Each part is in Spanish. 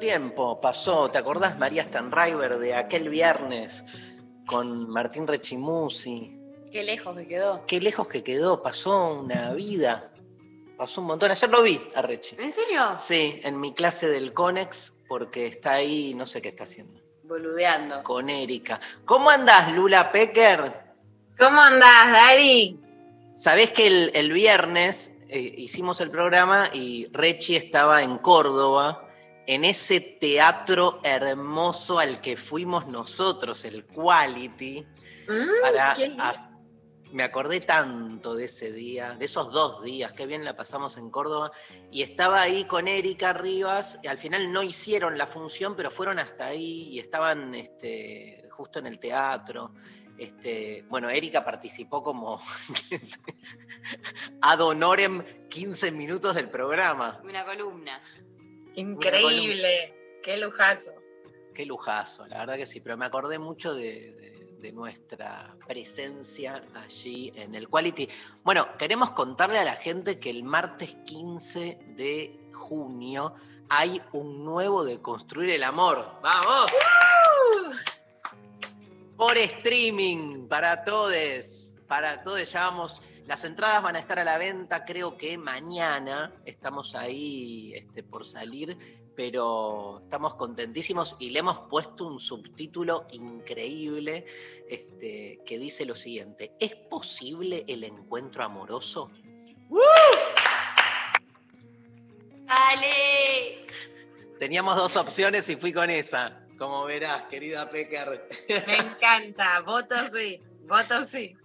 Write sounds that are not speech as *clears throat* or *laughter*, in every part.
tiempo pasó. ¿Te acordás, María Stanriver, de aquel viernes con Martín Rechimusi? Qué lejos que quedó. Qué lejos que quedó. Pasó una vida. Pasó un montón. Ayer lo vi a Rechi. ¿En serio? Sí, en mi clase del Conex, porque está ahí, no sé qué está haciendo. Boludeando. Con Erika. ¿Cómo andás, Lula Pecker? ¿Cómo andás, Dari? Sabés que el, el viernes eh, hicimos el programa y Rechi estaba en Córdoba, en ese teatro hermoso al que fuimos nosotros, el Quality. Mm, para me acordé tanto de ese día, de esos dos días, qué bien la pasamos en Córdoba. Y estaba ahí con Erika Rivas, y al final no hicieron la función, pero fueron hasta ahí y estaban este, justo en el teatro. Este, bueno, Erika participó como *laughs* ad honorem 15 minutos del programa. Una columna. Increíble. Qué lujazo. Qué lujazo, la verdad que sí, pero me acordé mucho de, de- de nuestra presencia allí en el Quality. Bueno, queremos contarle a la gente que el martes 15 de junio hay un nuevo de Construir el Amor. ¡Vamos! Por streaming, para todos, para todos, ya vamos. Las entradas van a estar a la venta, creo que mañana. Estamos ahí este, por salir pero estamos contentísimos y le hemos puesto un subtítulo increíble este, que dice lo siguiente, ¿es posible el encuentro amoroso? ¡Dale! Teníamos dos opciones y fui con esa, como verás, querida Pecker. Me encanta. Voto sí. Voto sí.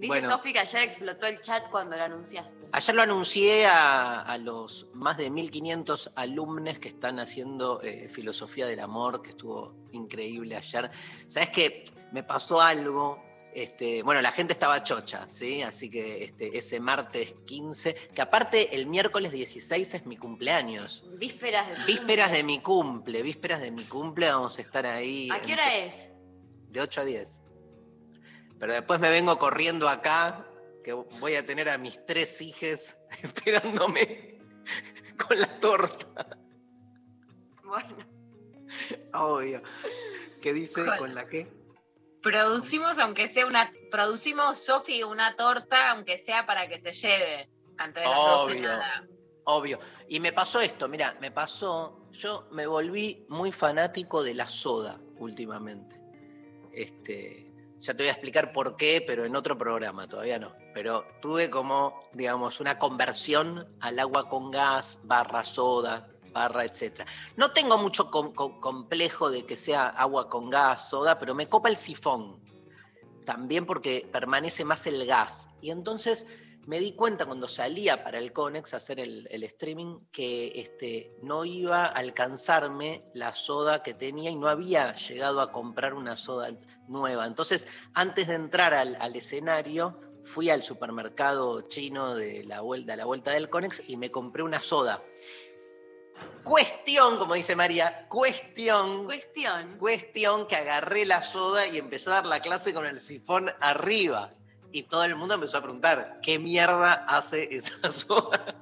Dice Bueno. Sofi que ayer explotó el chat cuando lo anunciaste. Ayer lo anuncié a, a los más de 1500 alumnos que están haciendo eh, filosofía del amor, que estuvo increíble ayer. ¿Sabes qué? Me pasó algo. Este, bueno, la gente estaba chocha, ¿sí? Así que este, ese martes 15, que aparte el miércoles 16 es mi cumpleaños. Vísperas de Vísperas de mi cumple, vísperas de mi cumple, vamos a estar ahí. ¿A qué hora es? De 8 a 10. Pero después me vengo corriendo acá, que voy a tener a mis tres hijes *laughs* esperándome con la torta. Bueno, Obvio. ¿Qué dice? Con- ¿Con la qué? Producimos, aunque sea una. Producimos, Sofi, una torta, aunque sea para que se lleve. Antes de las 12 Obvio. nada. Obvio. Y me pasó esto, mira, me pasó, yo me volví muy fanático de la soda últimamente. Este, ya te voy a explicar por qué, pero en otro programa, todavía no. Pero tuve como, digamos, una conversión al agua con gas, barra soda, barra, etc. No tengo mucho com- com- complejo de que sea agua con gas, soda, pero me copa el sifón. También porque permanece más el gas. Y entonces me di cuenta cuando salía para el Conex a hacer el, el streaming que este, no iba a alcanzarme la soda que tenía y no había llegado a comprar una soda nueva. Entonces, antes de entrar al, al escenario, fui al supermercado chino de la vuelta, a la vuelta del Conex y me compré una soda. Cuestión, como dice María, cuestión, cuestión. cuestión que agarré la soda y empecé a dar la clase con el sifón arriba. Y todo el mundo empezó a preguntar, ¿qué mierda hace esa *laughs* soda?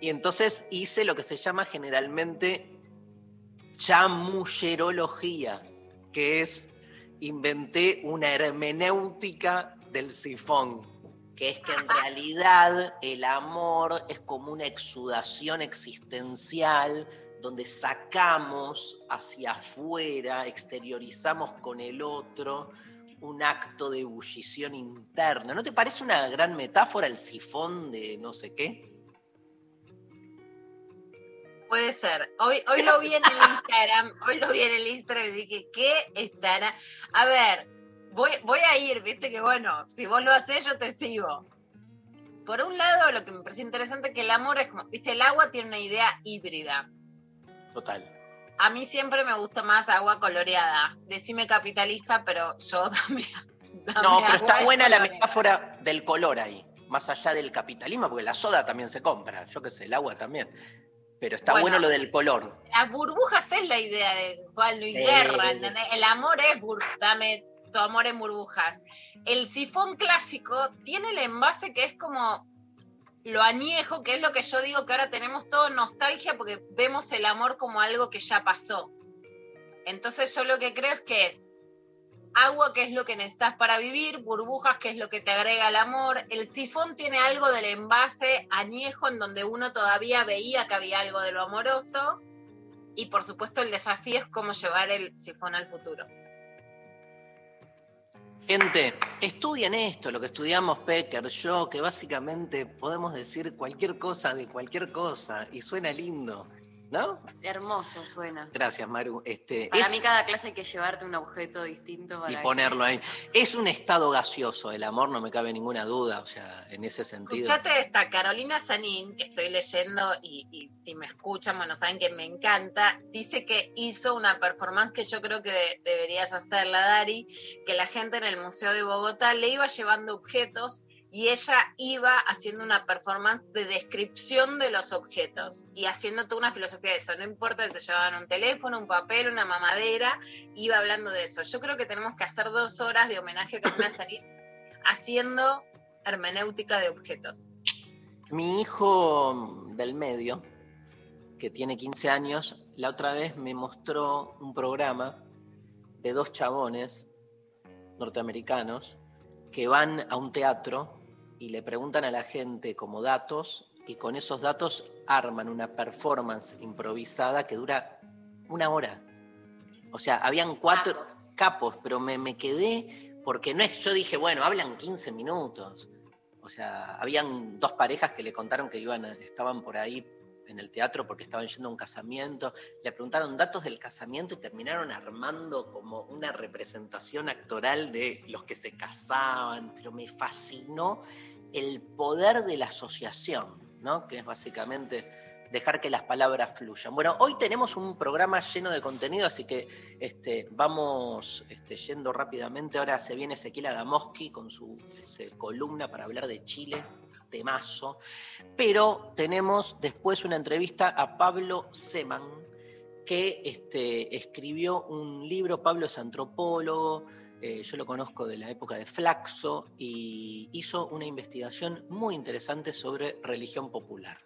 y entonces hice lo que se llama generalmente chamullerología, que es inventé una hermenéutica del sifón, que es que en realidad el amor es como una exudación existencial donde sacamos hacia afuera, exteriorizamos con el otro un acto de ebullición interna. ¿No te parece una gran metáfora el sifón de no sé qué? Puede ser. Hoy, hoy lo vi en el *laughs* Instagram, hoy lo vi en el Instagram y dije, ¿qué estará? A ver, voy, voy a ir, viste que bueno, si vos lo haces, yo te sigo. Por un lado, lo que me parece interesante es que el amor es como, viste, el agua tiene una idea híbrida. Total. A mí siempre me gusta más agua coloreada. Decime capitalista, pero yo *laughs* dame. dame No, pero está buena la metáfora del color ahí, más allá del capitalismo, porque la soda también se compra, yo qué sé, el agua también. Pero está Bueno. bueno lo del color. Las burbujas es la idea de Juan Luis Sí. Guerra, ¿entendés? El amor es dame tu amor en burbujas. El sifón clásico tiene el envase que es como lo añejo, que es lo que yo digo que ahora tenemos todo nostalgia porque vemos el amor como algo que ya pasó. Entonces yo lo que creo es que es agua, que es lo que necesitas para vivir, burbujas, que es lo que te agrega el amor. El sifón tiene algo del envase añejo en donde uno todavía veía que había algo de lo amoroso. Y por supuesto el desafío es cómo llevar el sifón al futuro. Gente, estudien esto, lo que estudiamos Pecker, yo, que básicamente podemos decir cualquier cosa de cualquier cosa y suena lindo, ¿no? Hermoso suena. Gracias, Maru. Este, Para es- mí cada clase hay que llevarte un objeto distinto para y que- ponerlo ahí. *laughs* Es un estado gaseoso, el amor, no me cabe ninguna duda, o sea, en ese sentido. Escuchate esta Carolina Sanín, que estoy leyendo y, y si me escuchan, bueno, saben que me encanta, dice que hizo una performance que yo creo que de- deberías hacerla, Dari, que la gente en el Museo de Bogotá le iba llevando objetos y ella iba haciendo una performance de descripción de los objetos y haciendo toda una filosofía de eso. No importa si te llevaban un teléfono, un papel, una mamadera, iba hablando de eso. Yo creo que tenemos que hacer dos horas de homenaje a Carolina Sanín haciendo hermenéutica de objetos. Mi hijo del medio, que tiene 15 años, la otra vez me mostró un programa de dos chabones norteamericanos que van a un teatro y le preguntan a la gente como datos y con esos datos arman una performance improvisada que dura una hora. O sea, habían cuatro Capos. capos, pero me, me quedé porque no es, yo dije, bueno, hablan 15 minutos. O sea, habían dos parejas que le contaron que iban, estaban por ahí en el teatro porque estaban yendo a un casamiento. Le preguntaron datos del casamiento y terminaron armando como una representación actoral de los que se casaban. Pero me fascinó el poder de la asociación, ¿no? Que es básicamente dejar que las palabras fluyan. Bueno, hoy tenemos un programa lleno de contenido, así que este, vamos este, yendo rápidamente. Ahora se viene Ezequiel Adamoski con su este, columna para hablar de Chile, temazo. Pero tenemos después una entrevista a Pablo Seman, que este, escribió un libro. Pablo es antropólogo, eh, yo lo conozco de la época de Flaxo, y hizo una investigación muy interesante sobre religión popular.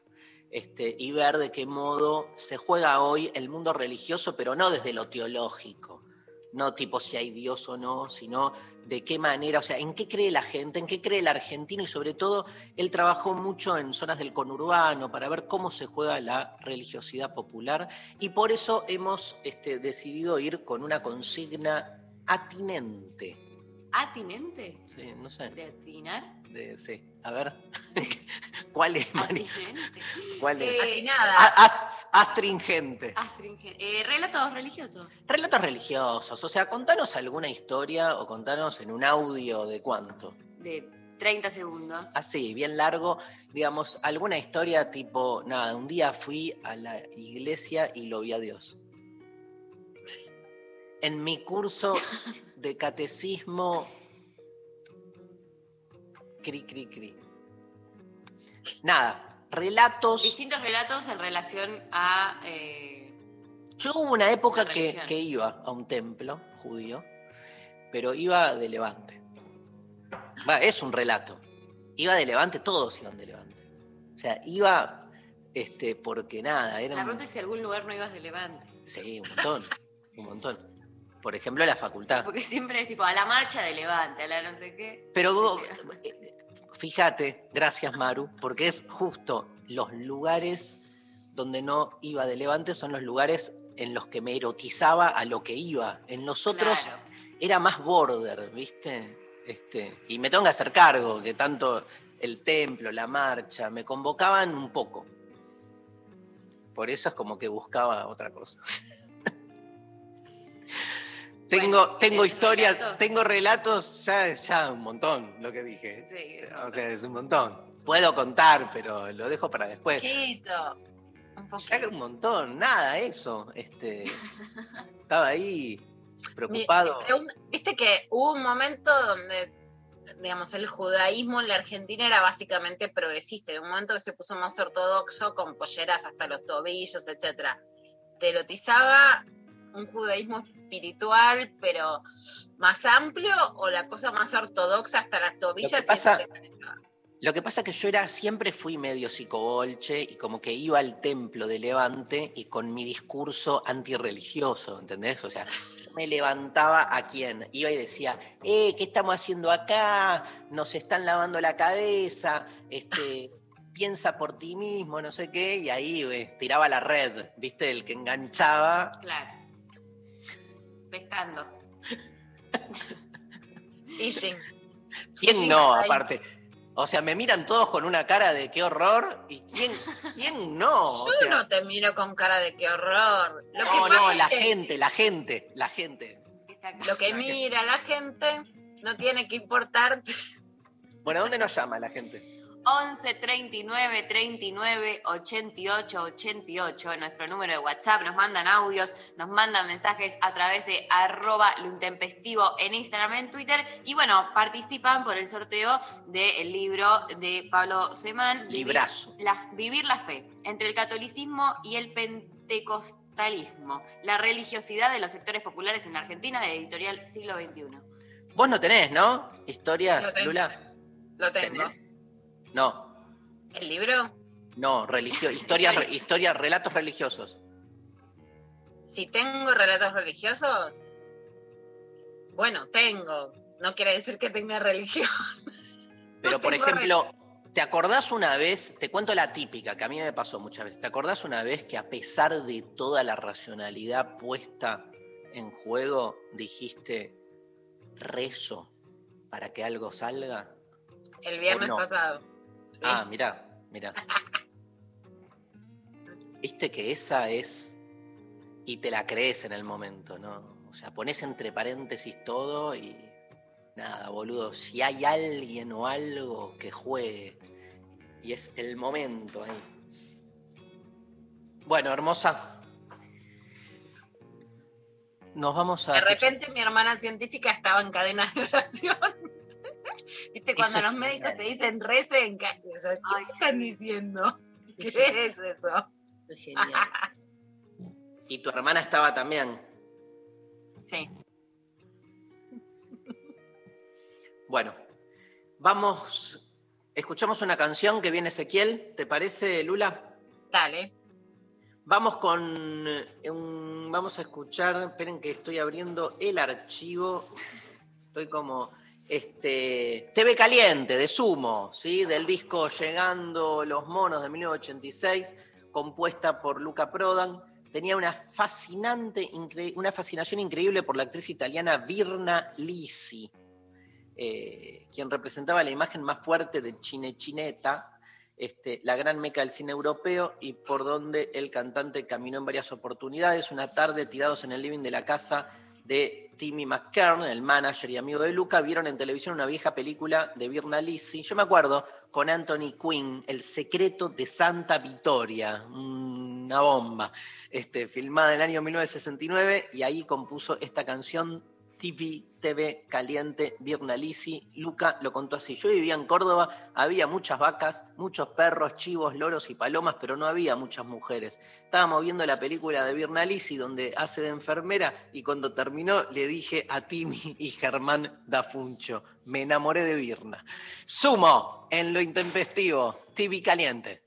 Este, y ver de qué modo se juega hoy el mundo religioso, pero no desde lo teológico, no tipo si hay Dios o no, sino de qué manera, o sea, en qué cree la gente, en qué cree el argentino y sobre todo él trabajó mucho en zonas del conurbano para ver cómo se juega la religiosidad popular. Y por eso hemos este, decidido ir con una consigna atinente. ¿Atinente? Sí, no sé, ¿De atinar? de- sí, a ver, *laughs* ¿cuál es, Mari? ¿Cuál es? Eh, Atinada. A- a- astringente. astringente. Eh, relatos religiosos. Relatos religiosos, o sea, contanos alguna historia o contanos en un audio de cuánto. De 30 segundos. Así, bien largo, digamos, alguna historia tipo, nada, un día fui a la iglesia y lo vi a Dios. En mi curso de catecismo, cri, cri, cri. Nada, relatos. Distintos relatos en relación a. eh, Yo hubo una época que, que iba a un templo judío, pero iba de Levante. Va, es un relato. Iba de Levante, todos iban de Levante. O sea, iba este, porque nada, era la un- pregunta es si algún lugar no ibas de Levante. Sí, un montón, un montón. Por ejemplo, la facultad. Porque siempre es tipo a la marcha de Levante, a la no sé qué. Pero vos, eh, fíjate, gracias Maru, porque es justo los lugares donde no iba de Levante son los lugares en los que me erotizaba a lo que iba. En los otros Claro. era más border, ¿viste? Este, y me tengo que hacer cargo, que tanto el templo, la marcha, me convocaban un poco. Por eso es como que buscaba otra cosa. *laughs* tengo, Bueno, tengo ¿tienes historias, relatos? tengo relatos, ya es ya un montón lo que dije. Sí, O sea, es un montón. Puedo contar, pero lo dejo para después. Poquito. Un Ya poquito. un montón, nada, eso. Este, *laughs* estaba ahí preocupado. mi Viste que hubo un momento donde, digamos, el judaísmo en la Argentina era básicamente progresista. En un momento que se puso más ortodoxo, con polleras hasta los tobillos, etcétera. Te erotizaba un judaísmo espiritual, pero más amplio, o la cosa más ortodoxa hasta las tobillas. y pasa- eso te- Lo que pasa es que yo era, siempre fui medio psicobolche y como que iba al templo de Levante y con mi discurso antirreligioso, ¿entendés? O sea, yo me levantaba a quién, iba y decía, eh, ¿qué estamos haciendo acá? Nos están lavando la cabeza, este, piensa por ti mismo, no sé qué, y ahí eh, tiraba la red, ¿viste? El que enganchaba. Claro. Pescando. *laughs* Fishing. ¿Quién no, aparte? O sea, me miran todos con una cara de qué horror, y quién, quién no. *laughs* O Yo sea, no te miro con cara de qué horror. Lo No, no, la que gente, la gente, la gente. Lo que mira la gente no tiene que importarte. Bueno, ¿dónde nos llama la gente? 11 39 39 88 88, nuestro número de WhatsApp. Nos mandan audios, nos mandan mensajes a través de arroba lo intempestivo en Instagram, en Twitter. Y bueno, participan por el sorteo del libro de Pablo Semán. Vivir Librazo. la, vivir la fe entre el catolicismo y el pentecostalismo. La religiosidad de los sectores populares en la Argentina, de editorial siglo XXI. Vos no tenés, ¿no? Lo Historias, tengo. Lula. Lo tengo. ¿Tenés? No, ¿El libro? no, religio, historias, historias, relatos religiosos. Si tengo relatos religiosos, bueno, tengo. No quiere decir que tenga religión. *laughs* Pero, por ejemplo, ¿te acordás una vez? Te cuento la típica, que a mí me pasó muchas veces. ¿Te acordás una vez que a pesar de toda la racionalidad puesta en juego, dijiste rezo para que algo salga? El viernes no? pasado. Sí. Ah, mirá, mirá. *laughs* Viste que esa es. Y te la crees en el momento, ¿no? O sea, pones entre paréntesis todo y. Nada, boludo. Si hay alguien o algo que juegue. Y es el momento ahí. Bueno, hermosa. Nos vamos a. de repente mi hermana científica estaba en cadenas de oración. ¿Viste? Cuando Eso los médicos genial. te dicen recen, ¿qué, eso? ¿Qué Ay, te están diciendo? ¿Qué es eso? es genial. *laughs* Y tu hermana estaba también. Sí. *laughs* Bueno, vamos. Escuchamos una canción que viene Ezequiel, ¿te parece, Lula? Dale. Vamos con eh, un. Vamos a escuchar. Esperen que estoy abriendo el archivo. Estoy como. Este. TV Caliente, de Sumo, ¿sí? Del disco Llegando los Monos de 1986, compuesta por Luca Prodan. Tenía una fascinante, una fascinación increíble por la actriz italiana Virna Lisi, eh, quien representaba la imagen más fuerte de Cinecittà, este, la gran meca del cine europeo y por donde el cantante caminó en varias oportunidades. Una tarde, tirados en el living de la casa de Timmy McKern, el manager y amigo de Luca, vieron en televisión una vieja película de Virna Lisi. Yo me acuerdo con Anthony Quinn, El secreto de Santa Vittoria, una bomba, este, filmada en el año 1969, y ahí compuso esta canción TV, TV Caliente, Virna Lisi. Luca lo contó así. Yo vivía en Córdoba, había muchas vacas, muchos perros, chivos, loros y palomas, pero no había muchas mujeres. Estábamos viendo la película de Virna Lisi, donde hace de enfermera, y cuando terminó le dije a Timmy y Germán Dafuncho, me enamoré de Virna. Sumo en lo intempestivo, TV Caliente.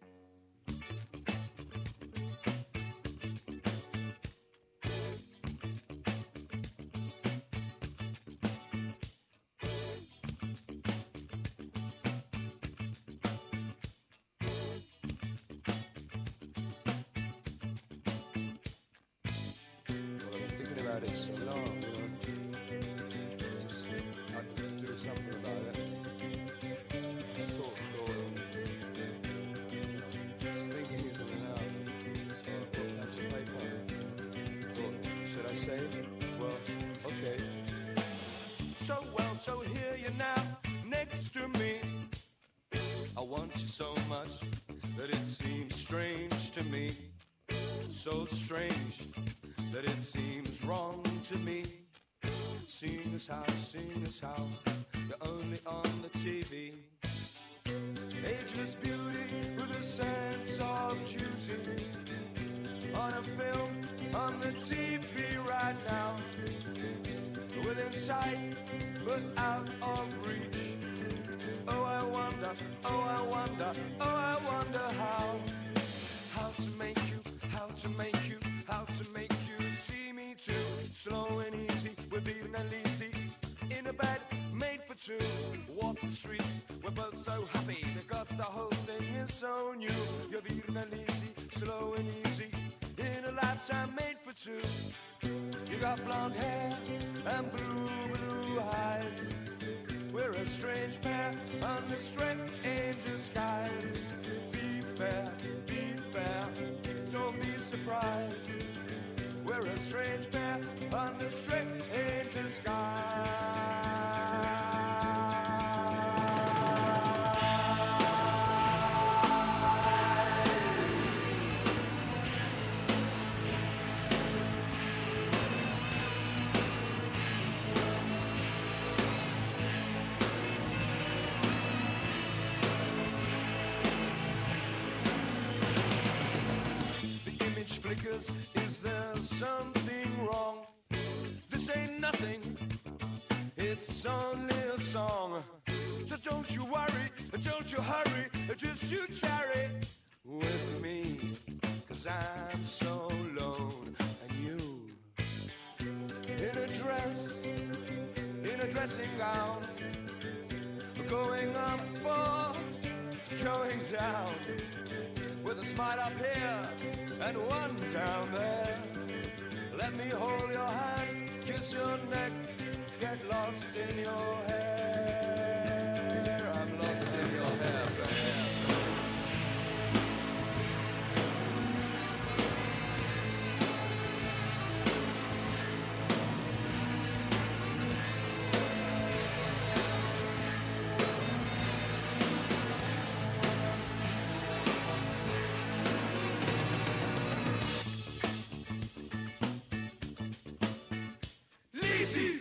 Virnalisi.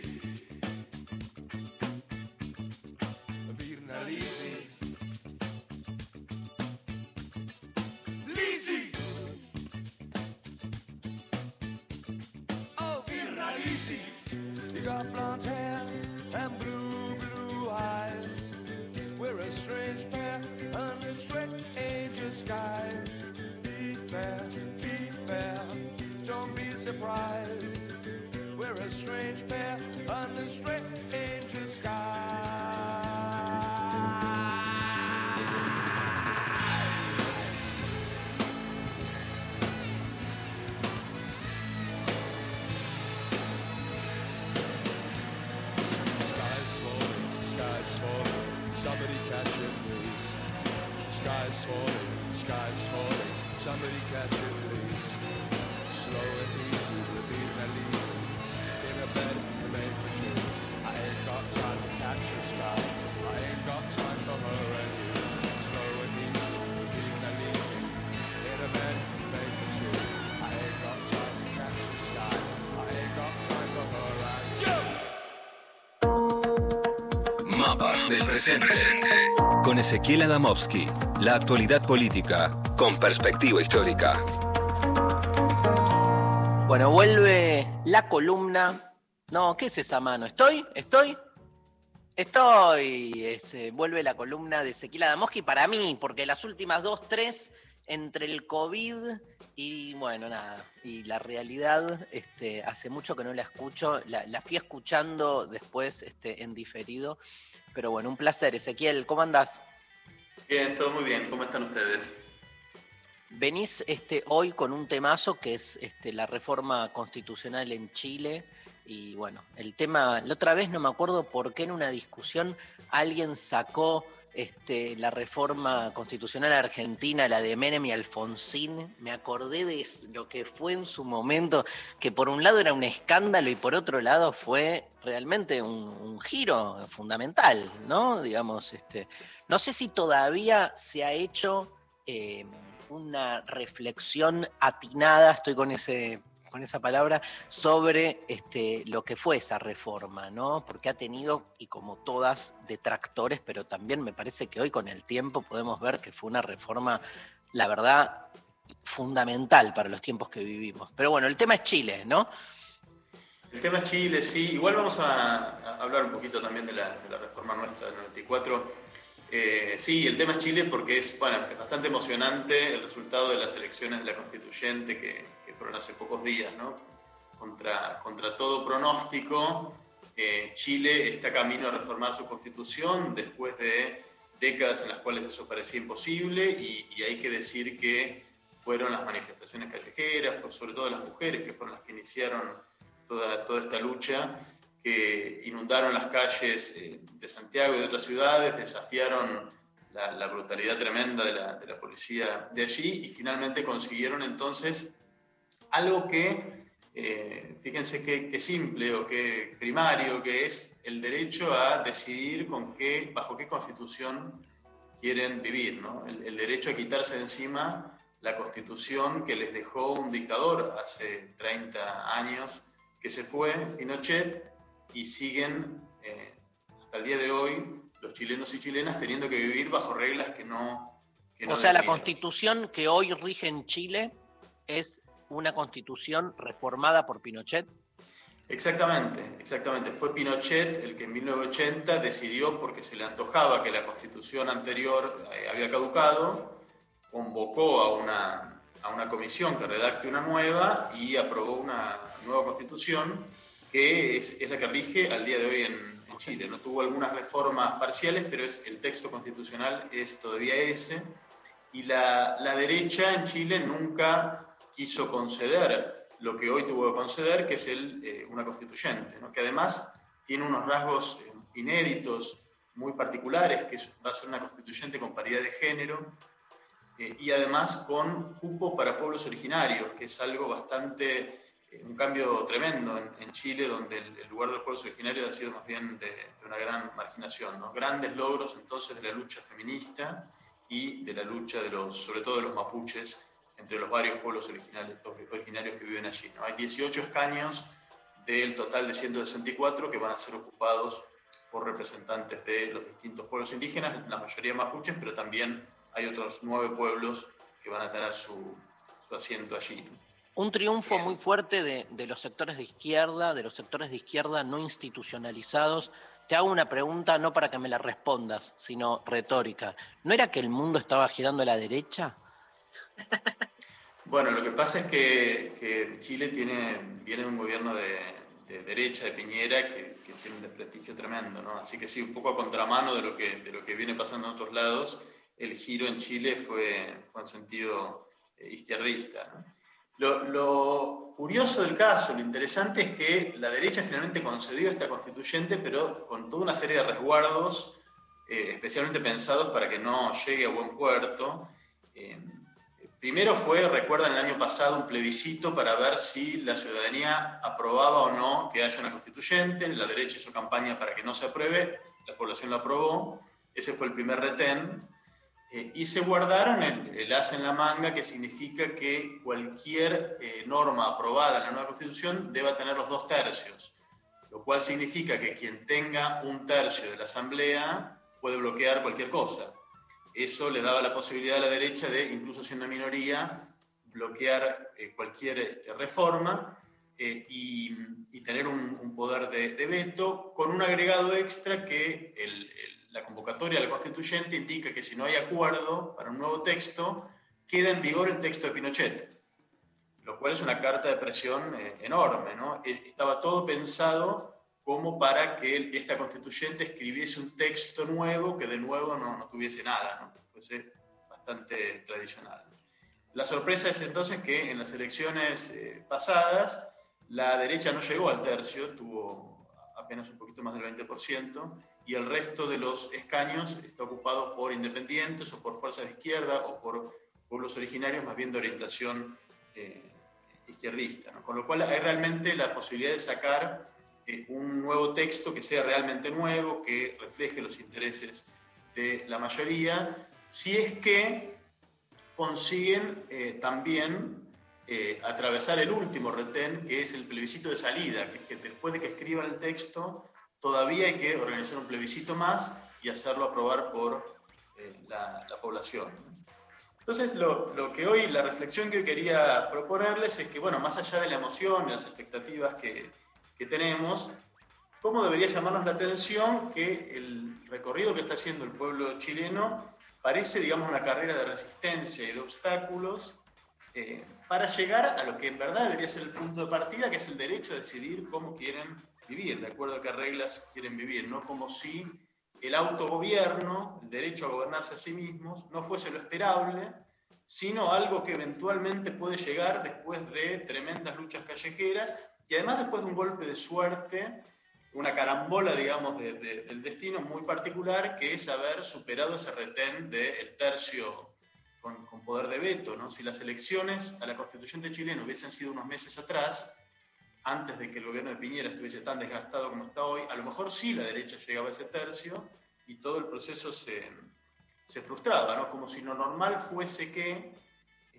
Virnalisi. Lisi. Oh Virnalisi. You got blonde hair del presente. Con Ezequiel Adamovsky, la actualidad política con perspectiva histórica. Bueno, vuelve la columna. No, ¿qué es esa mano? ¿Estoy? ¿Estoy? Estoy. Vuelve la columna de Ezequiel Adamovsky para mí, porque las últimas dos, tres, entre el COVID y bueno, nada, y la realidad, este, hace mucho que no la escucho, la, fui escuchando después este, en diferido pero bueno, un placer. Ezequiel, ¿cómo andás? Bien, todo muy bien. ¿Cómo están ustedes? Venís este, hoy con un temazo que es este, la reforma constitucional en Chile. Y bueno, el tema, la otra vez no me acuerdo por qué en una discusión alguien sacó este, la reforma constitucional argentina, la de Menem y Alfonsín, me acordé de lo que fue en su momento, que por un lado era un escándalo y por otro lado fue realmente un, giro fundamental, ¿no? Digamos, este, no sé si todavía se ha hecho eh, una reflexión atinada, estoy con ese con esa palabra, sobre este, lo que fue esa reforma, ¿no? Porque ha tenido, y como todas, detractores, pero también me parece que hoy con el tiempo podemos ver que fue una reforma, la verdad, fundamental para los tiempos que vivimos. Pero bueno, el tema es Chile, ¿no? El tema es Chile, sí. Igual vamos a, hablar un poquito también de la, reforma nuestra del 94. Eh, sí, el tema es Chile porque es, bueno, es bastante emocionante el resultado de las elecciones de la constituyente que fueron hace pocos días, ¿no? Contra, contra todo pronóstico, eh, Chile está camino a reformar su constitución después de décadas en las cuales eso parecía imposible y, y hay que decir que fueron las manifestaciones callejeras, fue sobre todo las mujeres que fueron las que iniciaron toda, toda esta lucha que inundaron las calles eh, de Santiago y de otras ciudades, desafiaron la, la brutalidad tremenda de la, de la, policía de allí y finalmente consiguieron entonces algo que, eh, fíjense qué simple o qué primario, que es el derecho a decidir con qué, bajo qué constitución quieren vivir, ¿no? el, el derecho a quitarse de encima la constitución que les dejó un dictador hace 30 años que se fue, Pinochet, y siguen eh, hasta el día de hoy los chilenos y chilenas teniendo que vivir bajo reglas que no... Que no o sea, la constitución que hoy rige en Chile es una constitución reformada por Pinochet. Exactamente, exactamente. Fue Pinochet el que en 1980 decidió, porque se le antojaba que la constitución anterior eh, había caducado, convocó a una, a una comisión que redacte una nueva y aprobó una nueva constitución que es, es, la que rige al día de hoy en, en, Chile. No tuvo algunas reformas parciales, pero es, el texto constitucional es todavía ese. Y la, la derecha en Chile nunca quiso conceder lo que hoy tuvo que conceder, que es el, eh, una constituyente, ¿no? que además tiene unos rasgos eh, inéditos, muy particulares, que va a ser una constituyente con paridad de género eh, y además con cupo para pueblos originarios, que es algo bastante un cambio tremendo en, en Chile, donde el, el, lugar de los pueblos originarios ha sido más bien de, de una gran marginación. ¿no? Grandes logros entonces de la lucha feminista y de la lucha de los, sobre todo de los mapuches, entre los varios pueblos originarios, originarios que viven allí. ¿no? Hay 18 escaños del total de 164 que van a ser ocupados por representantes de los distintos pueblos indígenas, la mayoría mapuches, pero también hay otros nueve pueblos que van a tener su, su asiento allí. ¿no? un triunfo muy fuerte de, de, los sectores de izquierda, de los sectores de izquierda no institucionalizados. Te hago una pregunta no para que me la respondas, sino retórica. ¿No era que el mundo estaba girando a la derecha? Bueno, lo que pasa es que, Chile tiene, viene de un gobierno de, de derecha, de Piñera, que, tiene un desprestigio tremendo, ¿no? Así que sí, un poco a contramano de lo que, de lo que viene pasando en otros lados, el giro en Chile fue, fue en sentido eh, izquierdista, lo, curioso del caso, lo interesante es que la derecha finalmente concedió esta constituyente, pero con toda una serie de resguardos, eh, especialmente pensados para que no llegue a buen puerto. Eh, primero fue, recuerdan, el año pasado un plebiscito para ver si la ciudadanía aprobaba o no que haya una constituyente. La derecha hizo campaña para que no se apruebe, la población lo aprobó. Ese fue el primer retén. Eh, y se guardaron el, el, as en la manga, que significa que cualquier eh, norma aprobada en la nueva constitución deba tener los dos tercios, lo cual significa que quien tenga un tercio de la asamblea puede bloquear cualquier cosa. Eso le daba la posibilidad a la derecha de, incluso siendo minoría, bloquear eh, cualquier este, reforma y, y, tener un, poder de, veto, con un agregado extra que la convocatoria la constituyente indica que si no hay acuerdo para un nuevo texto, queda en vigor el texto de Pinochet, lo cual es una carta de presión eh, enorme. ¿no? Eh, estaba todo pensado como para que esta constituyente escribiese un texto nuevo que de nuevo no, no tuviese nada, ¿no? que fuese bastante tradicional. La sorpresa es entonces que en las elecciones eh, pasadas la derecha no llegó al tercio, tuvo apenas un poquito más del 20%, y el resto de los escaños está ocupado por independientes o por fuerzas de izquierda o por pueblos originarios más bien de orientación eh, izquierdista. ¿no? Con lo cual hay realmente la posibilidad de sacar eh, un nuevo texto que sea realmente nuevo, que refleje los intereses de la mayoría, si es que consiguen eh, también eh, atravesar el último retén, que es el plebiscito de salida, que es que después de que escriban el texto, todavía hay que organizar un plebiscito más y hacerlo aprobar por la, la población. Entonces, lo, lo, que hoy, la reflexión que hoy quería proponerles es que, bueno, más allá de la emoción y las expectativas que, que tenemos, ¿cómo debería llamarnos la atención que el recorrido que está haciendo el pueblo chileno parece, digamos, una carrera de resistencia y de obstáculos eh, para llegar a lo que en verdad debería ser el punto de partida, que es el derecho a decidir cómo quieren vivir, de acuerdo a qué reglas quieren vivir, no como si el autogobierno, el derecho a gobernarse a sí mismos, no fuese lo esperable, sino algo que eventualmente puede llegar después de tremendas luchas callejeras y además después de un golpe de suerte, una carambola, digamos, del destino muy particular, que es haber superado ese retén del tercio con, con, poder de veto. ¿no? Si las elecciones a la constituyente chilena hubiesen sido unos meses atrás, antes de que el gobierno de Piñera estuviese tan desgastado como está hoy, a lo mejor sí la derecha llegaba a ese tercio y todo el proceso se, se frustraba, ¿no? como si lo normal fuese que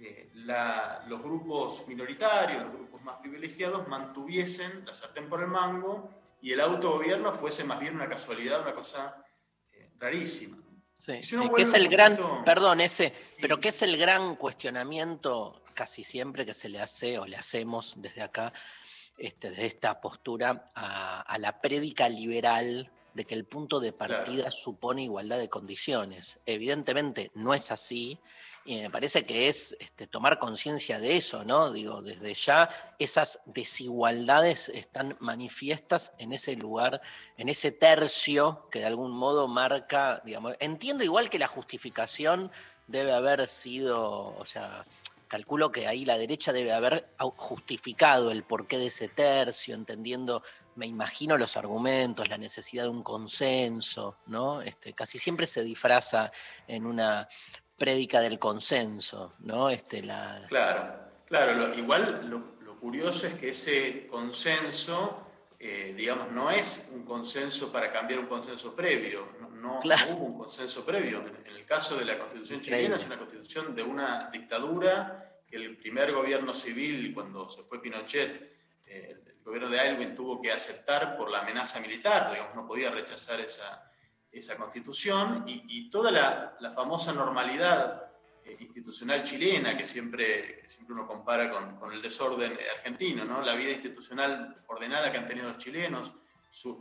eh, la, los grupos minoritarios, los grupos más privilegiados, mantuviesen la sartén por el mango y el autogobierno fuese más bien una casualidad, una cosa eh, rarísima. Sí, sí que es el gran, perdón, ese, pero que es el gran cuestionamiento casi siempre que se le hace o le hacemos desde acá este, de esta postura a, la prédica liberal de que el punto de partida supone igualdad de condiciones. Evidentemente no es así y me parece que es este, tomar conciencia de eso, ¿no? Digo, desde ya esas desigualdades están manifiestas en ese lugar, en ese tercio que de algún modo marca, digamos, entiendo igual que la justificación debe haber sido, o sea, calculo que ahí la derecha debe haber justificado el porqué de ese tercio, entendiendo, me imagino los argumentos, la necesidad de un consenso, ¿no? Este, casi siempre se disfraza en una prédica del consenso, ¿no? Este, la... Claro, claro, igual lo, curioso es que ese consenso, eh, digamos, no es un consenso para cambiar un consenso previo, no, hubo un consenso previo. En, el caso de la constitución chilena es una constitución de una dictadura que el primer gobierno civil, cuando se fue Pinochet, eh, el gobierno de Aylwin tuvo que aceptar por la amenaza militar, digamos, no podía rechazar esa, esa constitución y, toda la, la, famosa normalidad eh, institucional chilena que siempre, que siempre uno compara con, con, el desorden argentino, ¿no? la vida institucional ordenada que han tenido los chilenos,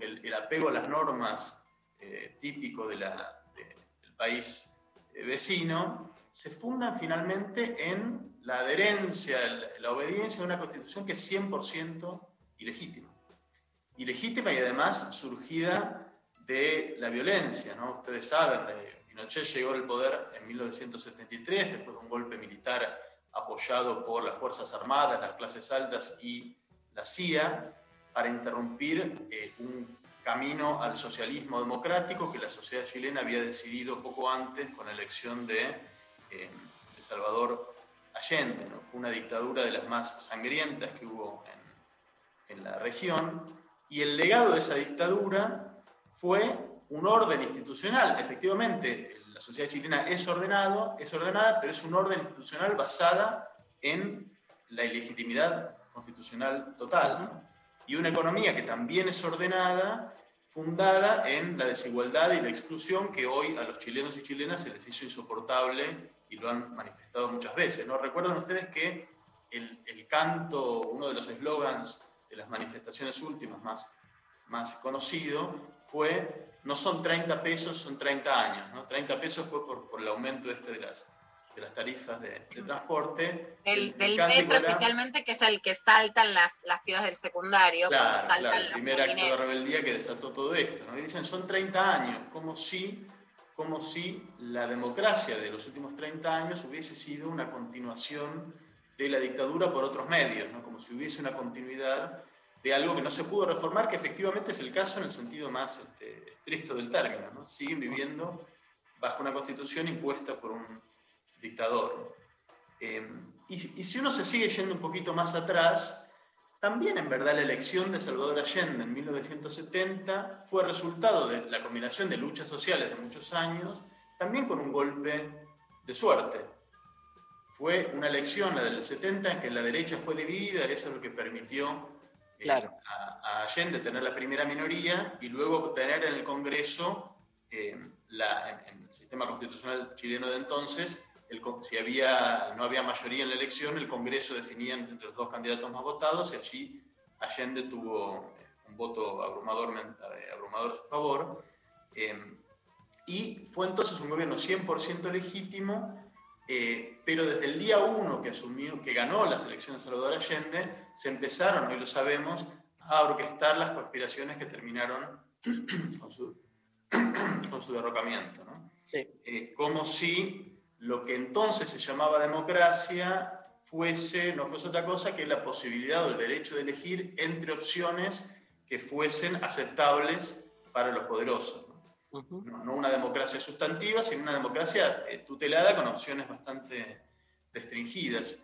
el, el, apego a las normas eh, típico de la, del país eh, vecino, se fundan finalmente en la adherencia, la, obediencia a una constitución que es 100% ilegítima. Ilegítima y además surgida de la violencia. ¿no? Ustedes saben, eh, Pinochet llegó al poder en 1973 después de un golpe militar apoyado por las Fuerzas Armadas, las clases altas y la CIA para interrumpir un camino al socialismo democrático que la sociedad chilena había decidido poco antes con la elección de, eh, Salvador Allende. Fue una dictadura de las más sangrientas que hubo en la región y el legado de esa dictadura fue un orden institucional. Efectivamente, la sociedad chilena es, ordenado, es ordenada, pero es un orden institucional basada en la ilegitimidad constitucional total. Y una economía que también es ordenada fundada en la desigualdad y la exclusión que hoy a los chilenos y chilenas se les hizo insoportable y lo han manifestado muchas veces. ¿no? Recuerdan ustedes que el, el canto, uno de los eslogans de las manifestaciones últimas más, más conocido, fue no son 30 pesos, son 30 años. ¿no? 30 pesos fue por, por el aumento este de las de las tarifas de, transporte. El, del metro especialmente, que es el que saltan las, las piedras del secundario. Claro, saltan el primer acto de rebeldía que desató todo esto. ¿no? Y dicen, son 30 años, como si, como si la democracia de los últimos 30 años hubiese sido una continuación de la dictadura por otros medios, ¿no? como si hubiese una continuidad de algo que no se pudo reformar, que efectivamente es el caso en el sentido más este, estricto del término. ¿no? Siguen viviendo bajo una constitución impuesta por un dictador. Eh, y, si uno se sigue yendo un poquito más atrás, También, en verdad, la elección de Salvador Allende en 1970 fue resultado de la combinación de luchas sociales de muchos años, también con un golpe de suerte. Fue una elección, la del 70, en que la derecha fue dividida, y eso es lo que permitió eh, a, a Allende tener la primera minoría y luego obtener en el Congreso, eh, la- en, en el sistema constitucional chileno de entonces, el si había, no había mayoría en la elección, el Congreso definía entre los dos candidatos más votados y allí Allende tuvo eh, un voto abrumador, eh, abrumador a su favor. eh, y fue entonces un gobierno 100% legítimo, eh, pero desde el día uno que asumió, que ganó las elecciones Salvador Allende, se empezaron, hoy lo sabemos, a orquestar las conspiraciones que terminaron *clears throat* con su, *clears throat* con su derrocamiento. ¿no? Sí. Eh, como si lo que entonces se llamaba democracia fuese, no fuese otra cosa que la posibilidad o el derecho de elegir entre opciones que fuesen aceptables para los poderosos. ¿No? Una democracia sustantiva, sino una democracia eh, tutelada con opciones bastante restringidas.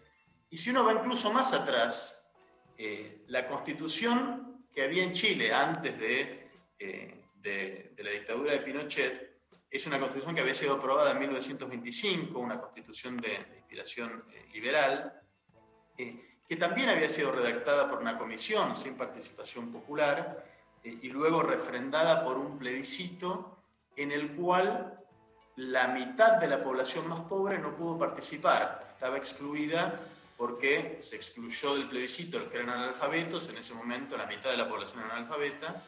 Y si uno va incluso más atrás, eh, la constitución que había en Chile antes de, eh, de- de la dictadura de Pinochet es una constitución que había sido aprobada en 1925, una constitución de, inspiración liberal, que también había sido redactada por una comisión sin participación popular y luego refrendada por un plebiscito en el cual la mitad de la población más pobre no pudo participar, estaba excluida porque se excluyó del plebiscito los que eran analfabetos, en ese momento la mitad de la población era analfabeta,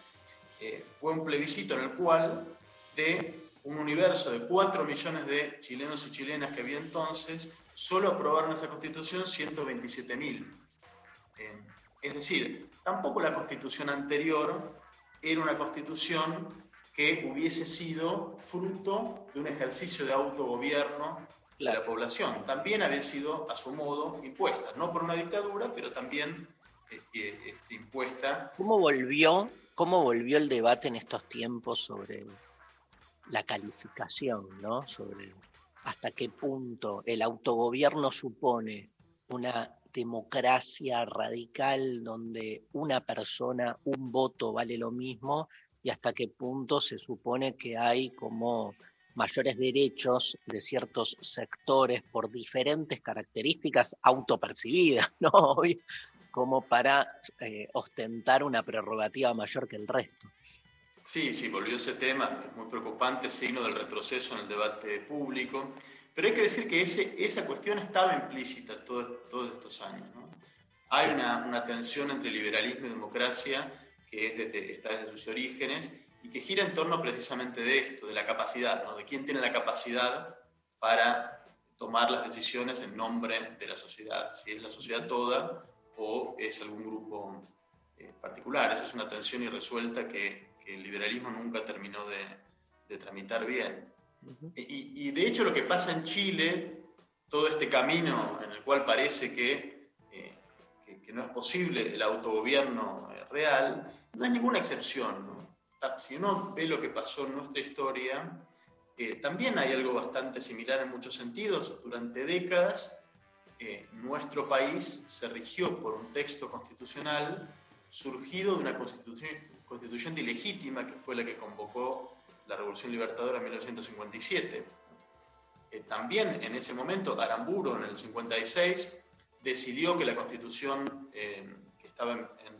Eh, fue un plebiscito en el cual de un universo de 4 millones de chilenos y chilenas que había entonces, solo aprobaron esa constitución 127 mil. Eh, es decir, tampoco la constitución anterior era una constitución que hubiese sido fruto de un ejercicio de autogobierno de Claro. la población. También había sido, a su modo, impuesta, no por una dictadura, pero también eh, eh, este, impuesta. ¿Cómo volvió, ¿Cómo volvió el debate en estos tiempos sobre la calificación, ¿no? Sobre hasta qué punto el autogobierno supone una democracia radical donde una persona, un voto vale lo mismo y hasta qué punto se supone que hay como mayores derechos de ciertos sectores por diferentes características autopercibidas, *laughs* ¿no? Como para eh, ostentar una prerrogativa mayor que el resto. Sí, sí, volvió ese tema, es muy preocupante, signo del retroceso en el debate público, pero hay que decir que ese, esa cuestión estaba implícita todos, todos estos años. ¿no? Hay una, una tensión entre liberalismo y democracia que es desde, está desde sus orígenes y que gira en torno precisamente de esto, de la capacidad, ¿no? de quién tiene la capacidad para tomar las decisiones en nombre de la sociedad, si es la sociedad toda o es algún grupo eh, particular. Esa es una tensión irresuelta que, que el liberalismo nunca terminó de, de tramitar bien. Y, y, de hecho lo que pasa en Chile, todo este camino en el cual parece que, eh, que, que no es posible el autogobierno eh, real, no es ninguna excepción. Si uno ve lo que pasó en nuestra historia, eh, también hay algo bastante similar en muchos sentidos. Durante décadas, eh, nuestro país se rigió por un texto constitucional surgido de una constitución, constituyente ilegítima que fue la que convocó la Revolución Libertadora en 1957. Eh, también en ese momento, Aramburo en el 56 decidió que la constitución eh, que estaba en,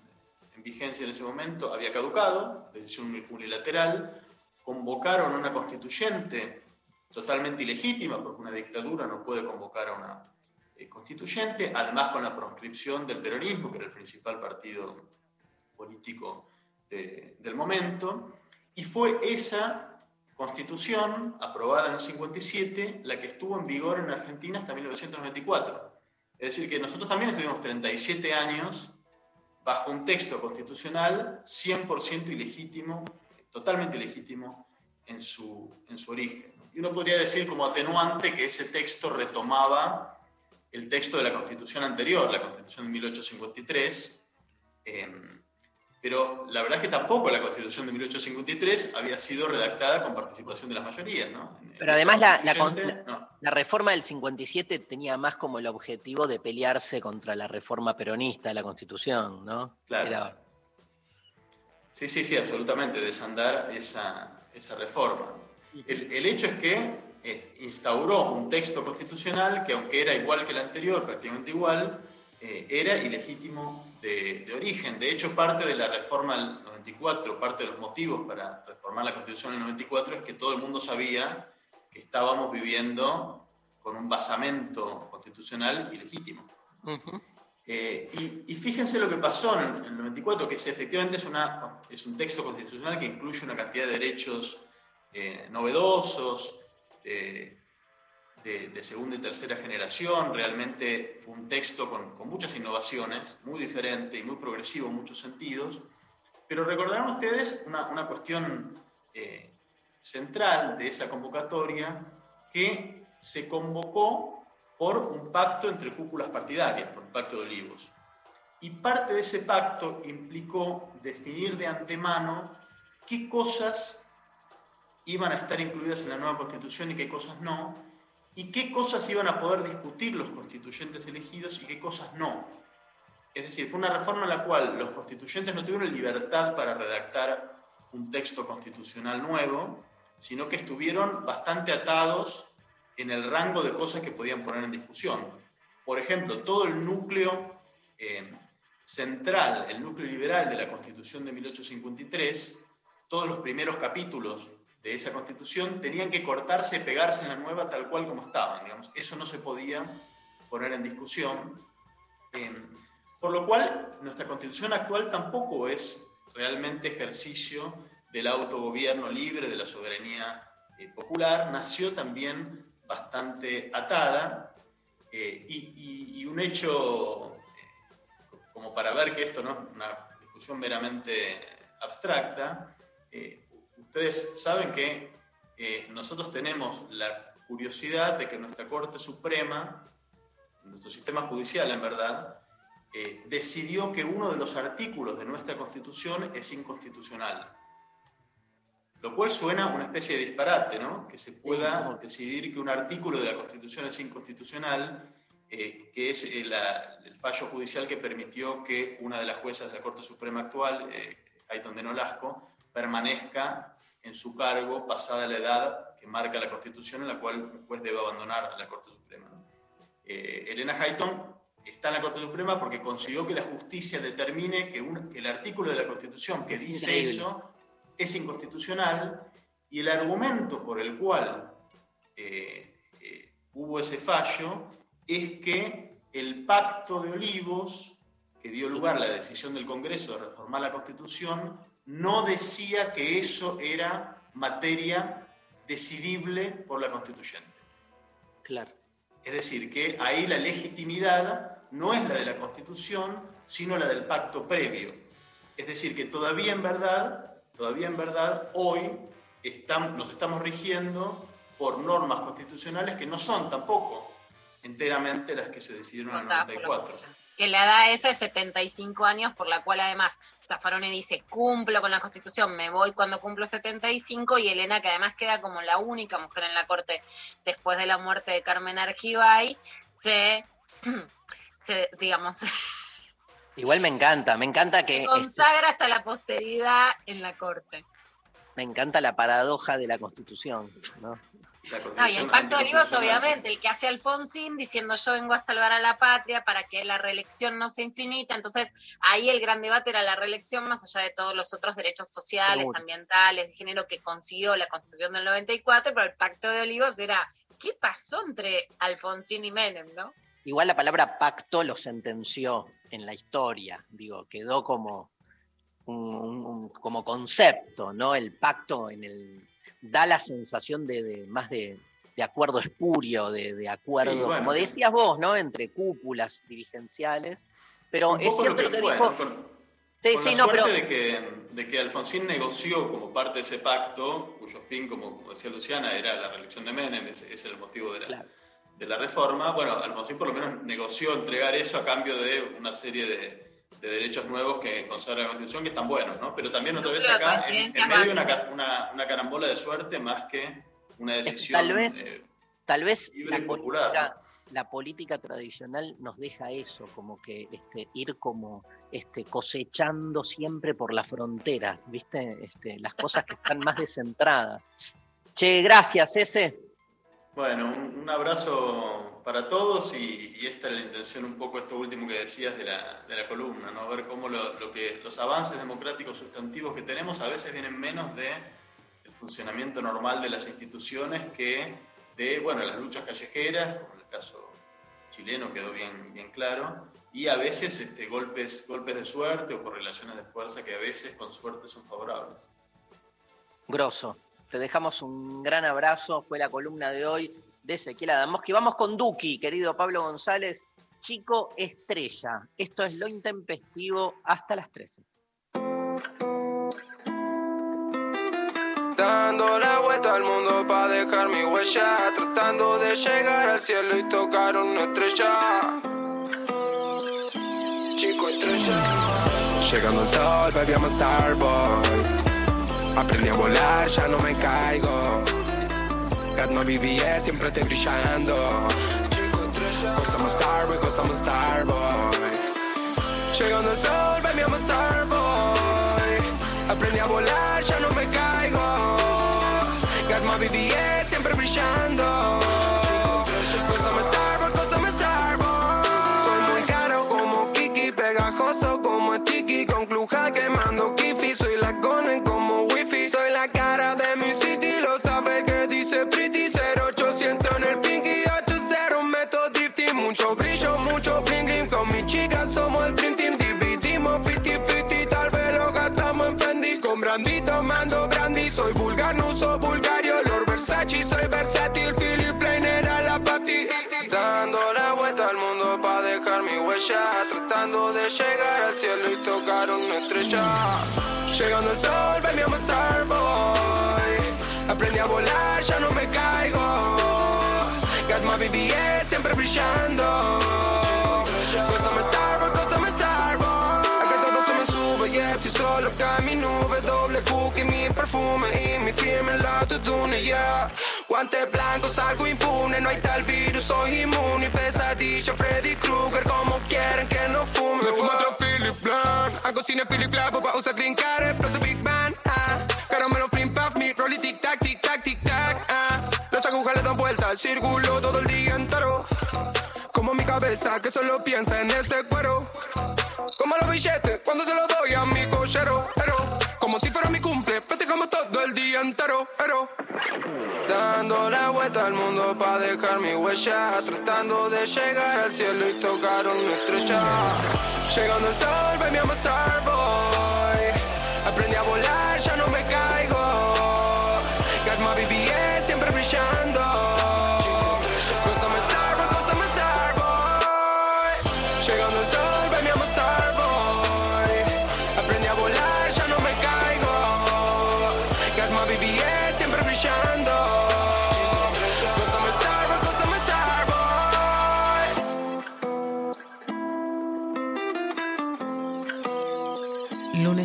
vigencia en ese momento había caducado, decisión unilateral, convocaron una constituyente totalmente ilegítima, porque una dictadura no puede convocar a una eh, constituyente, además con la proscripción del peronismo, que era el principal partido político de, del momento, y fue esa constitución aprobada en el 57 la que estuvo en vigor en Argentina hasta 1994. Es decir, que nosotros también estuvimos 37 años bajo un texto constitucional 100% ilegítimo, totalmente ilegítimo en su, en su origen. Y uno podría decir como atenuante que ese texto retomaba el texto de la constitución anterior, la constitución de 1853, eh, Pero la verdad es que tampoco la Constitución de 1853 había sido redactada con participación de las mayorías, ¿no? Pero además la, la la- no. la reforma del 57 tenía más como el objetivo de pelearse contra la reforma peronista de la Constitución, ¿no? Claro. Era- Sí, sí, sí, absolutamente, desandar esa, esa reforma. El, el hecho es que eh, instauró un texto constitucional que, aunque era igual que el anterior, prácticamente igual, eh, era ilegítimo de, de origen. De hecho, parte de la reforma del 94, parte de los motivos para reformar la Constitución del 94 es que todo el mundo sabía que estábamos viviendo con un basamento constitucional ilegítimo. Ujú. Eh, y, y fíjense lo que pasó en, el 94, que es, efectivamente es, una, es un texto constitucional que incluye una cantidad de derechos eh, novedosos, de, de- segunda y tercera generación. Realmente fue un texto con, muchas innovaciones, muy diferente y muy progresivo en muchos sentidos. Pero recordarán ustedes una, una cuestión eh, central de esa convocatoria que se convocó por un pacto entre cúpulas partidarias, por el Pacto de Olivos. Y parte de ese pacto implicó definir de antemano qué cosas iban a estar incluidas en la nueva constitución y qué cosas no, y qué cosas iban a poder discutir los constituyentes elegidos y qué cosas no. Es decir, fue una reforma en la cual los constituyentes no tuvieron libertad para redactar un texto constitucional nuevo, sino que estuvieron bastante atados en el rango de cosas que podían poner en discusión. Por ejemplo, todo el núcleo eh, central, el núcleo liberal de la Constitución de 1853, todos los primeros capítulos de esa Constitución tenían que cortarse y pegarse en la nueva tal cual como estaban. Digamos. Eso no se podía poner en discusión. Por lo cual, nuestra Constitución actual tampoco es realmente ejercicio del autogobierno libre, de la soberanía eh, popular, nació también bastante atada eh, y, un hecho, eh, como para ver que esto no es una discusión meramente abstracta, ustedes saben que eh, nosotros tenemos la curiosidad de que nuestra Corte Suprema, nuestro sistema judicial en verdad, eh, decidió que uno de los artículos de nuestra Constitución es inconstitucional. Lo cual suena una especie de disparate, ¿no? Que se pueda decidir que un artículo de la Constitución es inconstitucional, eh, que es eh, la- el fallo judicial que permitió que una de las juezas de la Corte Suprema actual, eh, Ayton de Nolasco, permanezca en su cargo pasada la edad que marca la Constitución en la cual un juez debe abandonar la Corte Suprema. Eh, Elena Hayton está en la Corte Suprema porque consiguió que la justicia determine que, un- que el artículo de la Constitución que Es dice increíble. eso es inconstitucional y el argumento por el cual eh, eh, hubo ese fallo es que el pacto de olivos que dio lugar a la decisión del Congreso de reformar la Constitución no decía que eso era materia decidible por la constituyente. Claro. Es decir, que ahí la legitimidad no es la de la Constitución, sino la del pacto previo. Es decir, que todavía en verdad, todavía en verdad, hoy estamos, nos estamos rigiendo por normas constitucionales que no son tampoco enteramente las que se decidieron en el Votadas por la 94. Que la edad esa es 75 años, por la cual además Zaffaroni dice, cumplo con la Constitución, me voy cuando cumplo 75, y Elena, que además queda como la única mujer en la Corte después de la muerte de Carmen Argibay, se, *clears throat* se digamos, *laughs* Igual me encanta, me encanta que este, consagra hasta la posteridad en la Corte. me encanta la paradoja de la Constitución, ¿no? La No, y el Pacto de Olivos, obviamente, el que hace Alfonsín diciendo yo vengo a salvar a la patria para que la reelección no sea infinita. Entonces, ahí el gran debate era la reelección, más allá de todos los otros derechos sociales, Seguro. ambientales, de género que consiguió la Constitución del 94, pero el Pacto de Olivos era, ¿qué pasó entre Alfonsín y Menem, no? Igual la palabra pacto lo sentenció en la historia, digo, quedó como, un, un- un- como concepto, ¿no? El pacto en el, da la sensación de, de- más de, de acuerdo espurio, de, de acuerdo, Sí, bueno. como decías vos, ¿no? Entre cúpulas dirigenciales. Pero es cierto lo que fue, dijo. Con- Sí, Con sí, la no, suerte pero. de, que, de que Alfonsín negoció como parte de ese pacto, cuyo fin, como decía Luciana, era la reelección de Menem, ese, ese era el motivo de la, Claro. de la reforma. Bueno, Alfonsín por lo menos negoció entregar eso a cambio de una serie de, de derechos nuevos que consagra la Constitución, que están buenos, ¿no? Pero también otra vez acá, en, en medio una, una, una carambola de suerte más que una decisión tal vez- eh, Tal vez libre la y popular. política, la política tradicional nos deja eso, como que este, ir como este, cosechando siempre por la frontera, ¿viste? Este, las cosas que están más descentradas. Che, gracias, ese. Bueno, un, un abrazo para todos y, esta era la intención un poco, esto último que decías de la, de la columna, ¿no? Ver cómo lo, que, los avances democráticos sustantivos que tenemos a veces vienen menos de el funcionamiento normal de las instituciones que de, bueno, las luchas callejeras, como en el caso chileno quedó bien, bien claro, y a veces este, golpes, golpes de suerte o correlaciones de fuerza que a veces con suerte son favorables. Grosso. Te dejamos un gran abrazo. Fue la columna de hoy de Ezequiel Adamoski. Vamos con Duki, querido Pablo González. Chico estrella. Esto es lo intempestivo hasta las 13. Dando la vuelta al mundo para dejar mi huella, tratando de llegar al cielo y tocar una estrella. Chico estrella. Llegando al sol, a starboy. Aprendí a volar, ya no me caigo. Got my BBS, siempre estoy brillando. Chico estrella. Cause I'm a starboy, cause I'm a starboy. Llegando al sol, baby, I'm a starboy. Aprendí a volar, ya no me caigo. Got my BBS siempre brillando. Llegar al cielo y tocar una estrella. Llegando al sol, a starboy. Aprendí a volar, ya no me caigo. Got my BBS siempre brillando. A starboy, a starboy. Acá todo se me sube y estoy solo acá en mi nube. Doble cookie, mi perfume y mi firme en la tutune, yeah. Guantes blancos, algo impune. No hay tal virus, soy inmune. Cine Philip Clap, pa' usar green Big Bang, ah. Caramelo, flim, puff, mi rolly, tic tac, tic tac, ah. Las agujas le dan vuelta al círculo todo el día entero. Como mi cabeza que solo piensa en ese cuero. Como los billetes cuando se los doy a mi cochero. Pero, como si fuera mi cumple, festejamos todo el día entero. Pero, dando la vuelta al mundo para dejar mi huella. Tratando de llegar al cielo y tocar una estrella. Llegando al sol, I'm a starboy. Aprendí a volar, ya no me caigo. Got my BBS siempre brillando.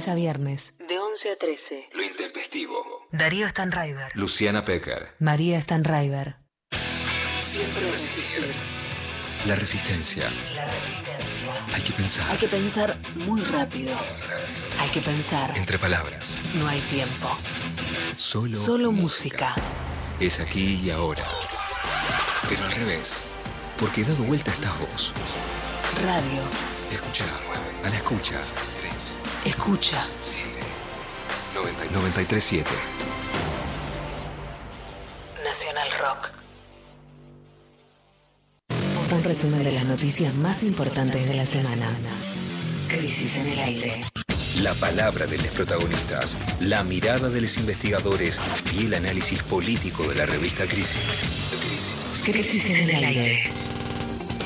Lunes a viernes, de 11 a 13. Lo intempestivo. Darío Stanraiver, Luciana Pecker. María Stanraiver. Siempre resistir. La resistencia. La resistencia. Hay que pensar. Hay que pensar muy rápido. Hay que pensar. Entre palabras. No hay tiempo. Solo, Solo música. Es aquí y ahora. Pero al revés. Porque dado vuelta estás vos. Radio. Escucha. A la escucha. 3, Escucha. 7, 937. Nacional Rock. Un resumen de las noticias más importantes de la semana. Crisis en el aire. La palabra de los protagonistas, la mirada de los investigadores y el análisis político de la revista Crisis. Crisis en el aire.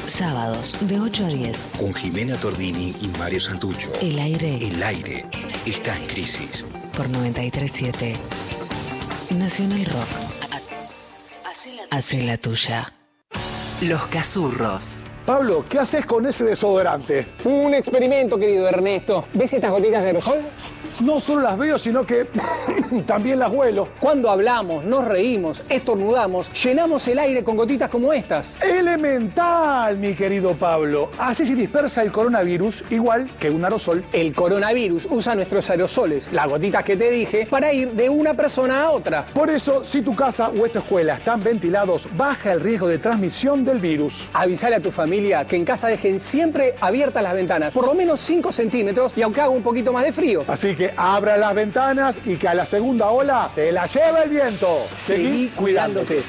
Sábados de 8 a 10. Con Jimena Tordini y Mario Santucho. El aire El aire está en crisis. por 937. Nacional Rock. Hace la tuya. Los Cazurros. Pablo, ¿qué haces con ese desodorante? Un experimento, querido Ernesto. ¿Ves estas gotitas de aerosol? No solo las veo, sino que *coughs* también las huelo. Cuando hablamos, nos reímos, estornudamos, llenamos el aire con gotitas como estas. Elemental, mi querido Pablo. Así se dispersa el coronavirus igual que un aerosol. El coronavirus usa nuestros aerosoles, las gotitas que te dije, para ir de una persona a otra. Por eso, si tu casa o esta escuela están ventilados, baja el riesgo de transmisión del virus. Avisale a tu familia que en casa dejen siempre abiertas las ventanas, por lo menos 5 centímetros y aunque haga un poquito más de frío. Así que abra las ventanas y que a la segunda ola te la lleva el viento. Seguí cuidándote.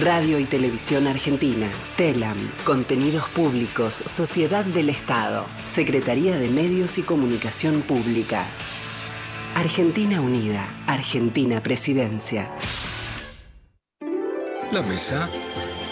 Radio y Televisión Argentina, TELAM, Contenidos Públicos, Sociedad del Estado, Secretaría de Medios y Comunicación Pública. Argentina Unida, Argentina Presidencia. La mesa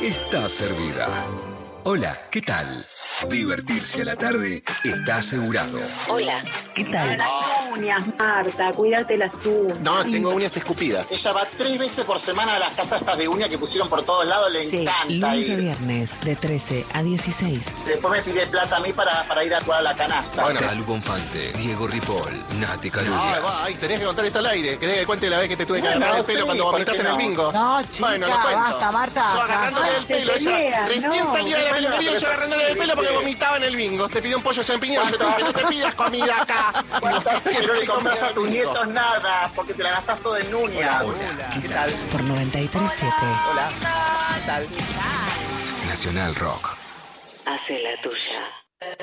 está servida. Hola, ¿qué tal? Divertirse a la tarde está asegurado. Hola, ¿qué tal? Las uñas, Marta, cuídate las uñas. No, tengo uñas escupidas. Ella va tres veces por semana a las casas estas de uñas que pusieron por todos lados, le encanta. Lunes a viernes, de 13 a 16. Después me pide plata a mí para, para ir a jugar a la canasta. Bueno, Calu Bonfante, Diego Ripoll, Nati Ay, Calulias. va, ay, tenés que contar esto al aire. ¿Querés que cuente la vez que te tuve que Bueno, agarrar el pelo sí, cuando ¿por vomitaste en el no? bingo? No, chica, bueno, lo cuento. basta, Marta, Yo agarrándole el pelo, ella recién no. salía de la Yo agarrándole el pelo porque vomitaba en el bingo. Te pidió un pollo champiñón, yo te dije, no te pidas comida acá. Que no le compras a tus nietos nada, porque te la gastas todo en uñas. ¿Qué tal? Por 93.7. Hola. ¿Qué tal? Nacional Rock. Hace la tuya.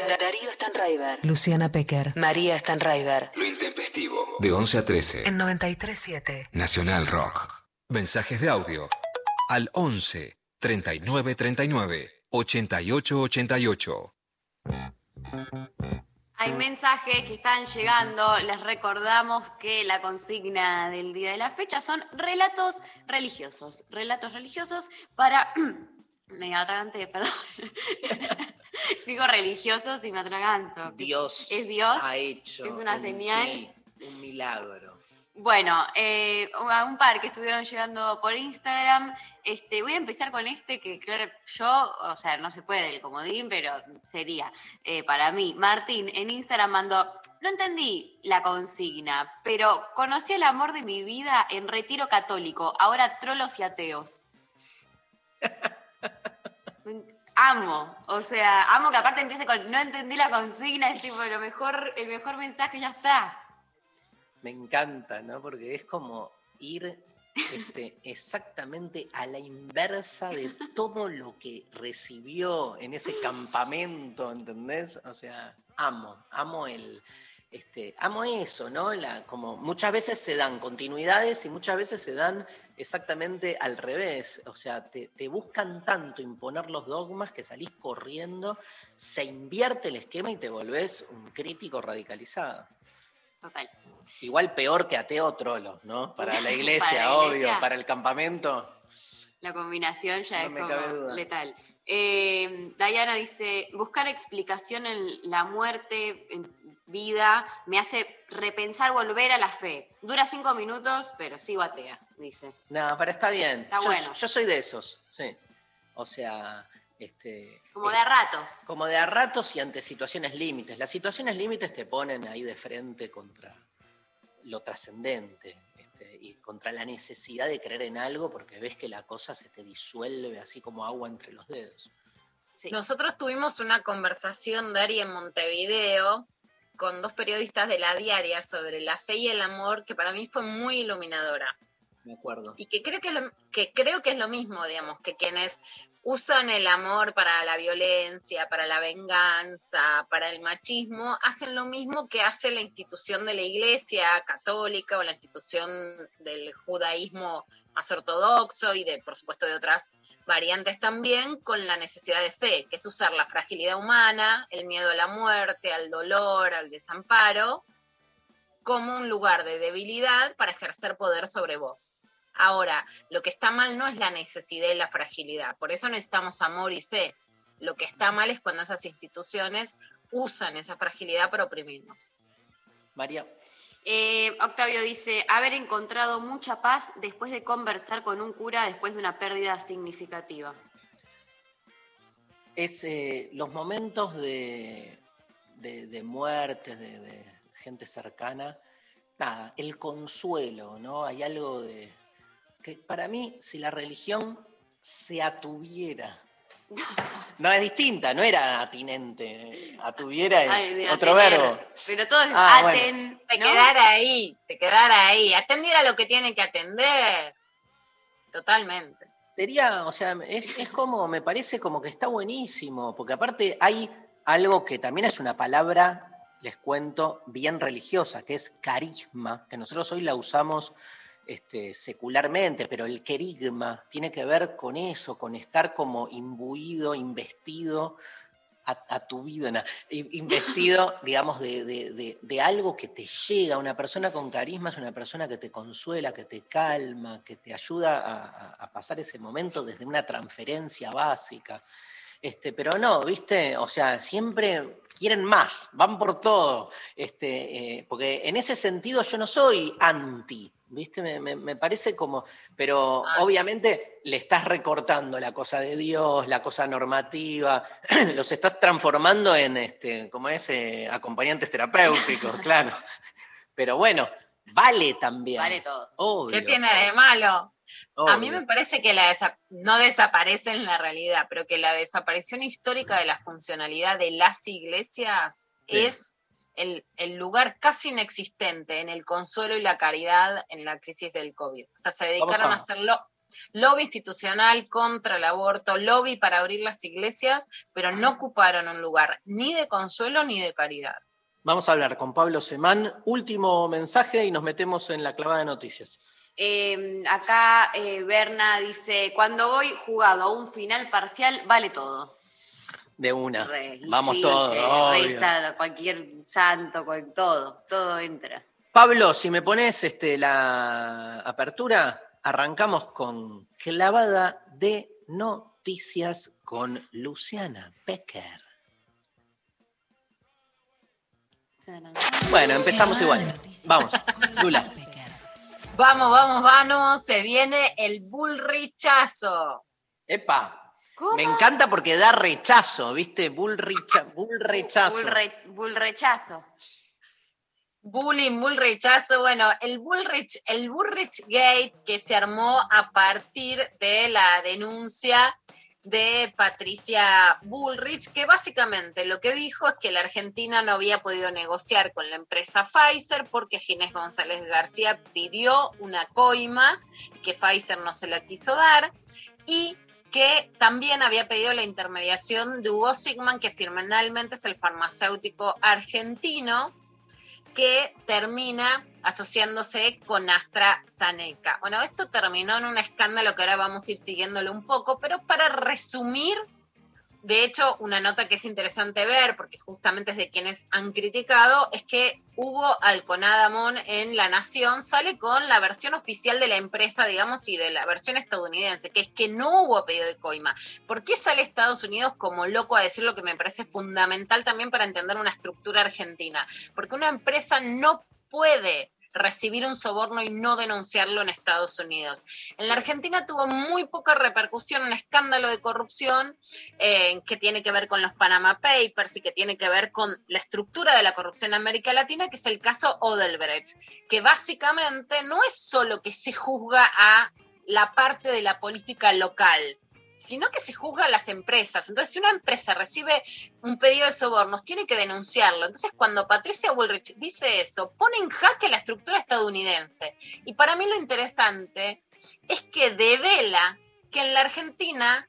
Darío Stanraiver. Luciana Pecker. María Stanraiver. Lo intempestivo. De 11 a 13. En 93.7. Nacional Rock. Mensajes de audio. Al 11 39 39 88 88. Hay mensajes que están llegando. Les recordamos que la consigna del día de la fecha son relatos religiosos. Relatos religiosos para. *clears throat* Me atraganté, perdón. *laughs* Digo religiosos y me atraganto. Dios, ¿Es Dios? ha hecho ¿Es una señal? un milagro. Bueno, eh, a un par que estuvieron llegando por Instagram. Este, voy a empezar con este que, claro, yo, o sea, no se puede el comodín, pero sería eh, para mí. Martín en Instagram mandó, no entendí la consigna, pero conocí el amor de mi vida en retiro católico, ahora trolos y ateos. Amo, o sea, amo que aparte empiece con no entendí la consigna, es tipo lo mejor, el mejor mensaje ya está. Me encanta, ¿no? Porque es como ir este, *laughs* exactamente a la inversa de todo lo que recibió en ese campamento, ¿entendés? O sea, amo, amo el, este, amo eso, ¿no? La, como muchas veces se dan continuidades y muchas veces se dan exactamente al revés. O sea, te, te buscan tanto imponer los dogmas que salís corriendo, se invierte el esquema y te volvés un crítico radicalizado. Total. Igual peor que ateo trolo, ¿no? Para la iglesia, *laughs* Para la obvio, para el campamento. La combinación ya No es como letal. Eh, Diana dice, buscar explicación en la muerte, en vida, me hace repensar volver a la fe. Dura cinco minutos, pero sigo atea, dice. No, pero está bien. Está yo, bueno. yo soy de esos, sí. O sea, este, Como de a ratos. como de a ratos y ante situaciones límites. Las situaciones límites te ponen ahí de frente contra lo trascendente este, y contra la necesidad de creer en algo porque ves que la cosa se te disuelve así como agua entre los dedos. Nosotros tuvimos una conversación, Dari, en Montevideo, con dos periodistas de la diaria sobre la fe y el amor, que para mí fue muy iluminadora. Me acuerdo. Y que creo que, lo- que creo que es lo mismo, digamos, que quienes usan el amor para la violencia, para la venganza, para el machismo, hacen lo mismo que hace la institución de la iglesia católica o la institución del judaísmo más ortodoxo y de, por supuesto, de otras variantes también, con la necesidad de fe, que es usar la fragilidad humana, el miedo a la muerte, al dolor, al desamparo, como un lugar de debilidad para ejercer poder sobre vos. Ahora, lo que está mal no es la necesidad y la fragilidad, por eso necesitamos amor y fe. Lo que está mal es cuando esas instituciones usan esa fragilidad para oprimirnos. María. Eh, Octavio dice, haber encontrado mucha paz después de conversar con un cura después de una pérdida significativa. es eh, los momentos de, de, de muertes, de, de gente cercana. Nada, el consuelo, ¿no? Hay algo de. Que para mí, si la religión se atuviera. *laughs* No es distinta, no era atinente. Atuviera es Ay, otro verbo. Pero todo es Ah, bueno. Se ¿no? quedara ahí, se quedara ahí. Atender a lo que tiene que atender. Totalmente. Sería, o sea, es, es como, me parece como que está buenísimo, porque aparte hay algo que también es una palabra, les cuento, bien religiosa, que es carisma, que nosotros hoy la usamos este, secularmente, pero el querigma tiene que ver con eso, con estar como imbuido, investido, a, a tu vida, investido, *laughs* digamos, de, de- de- de algo que te llega. Una persona con carisma es una persona que te consuela, que te calma, que te ayuda a pasar ese momento desde una transferencia básica. Este, pero no, ¿viste? O sea, siempre quieren más, van por todo. Este, eh, porque en ese sentido yo no soy anti, ¿viste? Me, me- me parece como. Pero Ah, sí. obviamente le estás recortando la cosa de Dios, la cosa normativa, *clears throat* los estás transformando en, este, como es, Eh, acompañantes terapéuticos, *laughs* claro. Pero bueno, vale también. Vale todo. Obvio, ¿Qué tiene de malo? A mí me parece que la desa- no desaparece en la realidad, pero que la desaparición histórica de la funcionalidad de las iglesias Sí. es el, el lugar casi inexistente en el consuelo y la caridad en la crisis del COVID. O sea, se dedicaron a- a hacer lo- lobby institucional contra el aborto, lobby para abrir las iglesias, pero no ocuparon un lugar ni de consuelo ni de caridad. Vamos a hablar con Pablo Semán. Último mensaje y nos metemos en la clavada de noticias. Eh, acá eh, Berna dice, cuando voy jugado a un final parcial, vale todo. De una. Re- Vamos sí, todos. cualquier santo, cual- todo, todo entra. Pablo, si me pones este, la apertura, arrancamos con clavada de noticias con Luciana Becker. Bueno, empezamos igual. Vamos, Lula. Vamos, vamos, vamos, se viene el bullrichazo. Epa, ¿Cómo? me encanta porque da rechazo, ¿viste? Bull, richa- bull rechazo. Bull, re- bull rechazo. Bullying, bull rechazo, bueno, el Bullrich, el Bullrich Gate que se armó a partir de la denuncia de Patricia Bullrich, que básicamente lo que dijo es que la Argentina no había podido negociar con la empresa Pfizer porque Ginés González García pidió una coima que Pfizer no se la quiso dar y que también había pedido la intermediación de Hugo Sigman, que finalmente es el farmacéutico argentino, que termina asociándose con AstraZeneca. Bueno, esto terminó en un escándalo que ahora vamos a ir siguiéndolo un poco, pero para resumir, de hecho, una nota que es interesante ver, porque justamente es de quienes han criticado, es que Hugo Alconadamón en La Nación sale con la versión oficial de la empresa, digamos, y de la versión estadounidense, que es que no hubo pedido de coima. ¿Por qué sale Estados Unidos como loco a decir lo que me parece fundamental también para entender una estructura argentina? Porque una empresa no puede recibir un soborno y no denunciarlo en Estados Unidos. En la Argentina tuvo muy poca repercusión un escándalo de corrupción eh, que tiene que ver con los Panama Papers y que tiene que ver con la estructura de la corrupción en América Latina, que es el caso Odelbrecht, que básicamente no es solo que se juzga a la parte de la política local, sino que se juzga a las empresas. Entonces, si una empresa recibe un pedido de sobornos, tiene que denunciarlo. Entonces, cuando Patricia Bullrich dice eso, pone en jaque la estructura estadounidense. Y para mí lo interesante es que devela que en la Argentina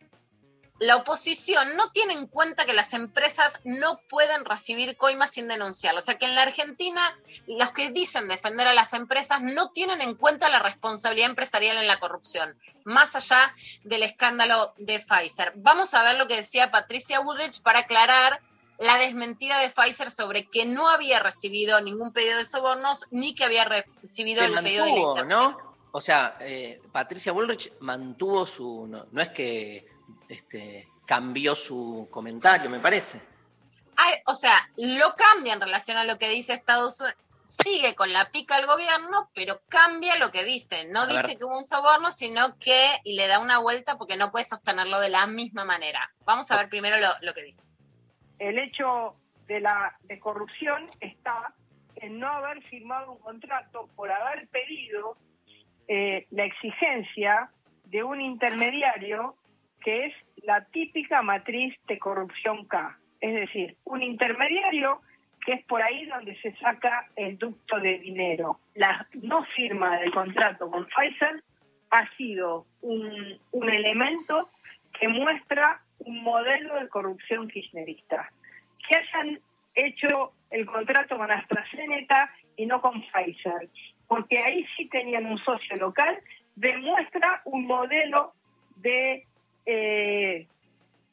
la oposición no tiene en cuenta que las empresas no pueden recibir coimas sin denunciarlo. O sea que en la Argentina los que dicen defender a las empresas no tienen en cuenta la responsabilidad empresarial en la corrupción, más allá del escándalo de Pfizer. Vamos a ver lo que decía Patricia Woodridge para aclarar la desmentida de Pfizer sobre que no había recibido ningún pedido de sobornos ni que había recibido el pedido de la. ¿no? O sea, eh, Patricia Bullrich mantuvo su. No, no es que este, cambió su comentario, me parece. Ay, o sea, lo cambia en relación a lo que dice Estados Unidos. sigue con la pica al gobierno, pero cambia lo que dice. No A dice ver. que hubo un soborno, sino que y le da una vuelta porque no puede sostenerlo de la misma manera. Vamos a ver primero lo, lo que dice. el hecho de la de corrupción está en no haber firmado un contrato por haber pedido eh, la exigencia de un intermediario que es la típica matriz de corrupción K. Es decir, un intermediario que es por ahí donde se saca el ducto de dinero. La no firma del contrato con Pfizer ha sido un, un elemento que muestra un modelo de corrupción kirchnerista. Que hayan hecho el contrato con AstraZeneca y no con Pfizer, porque ahí sí tenían un socio local, demuestra un modelo de eh,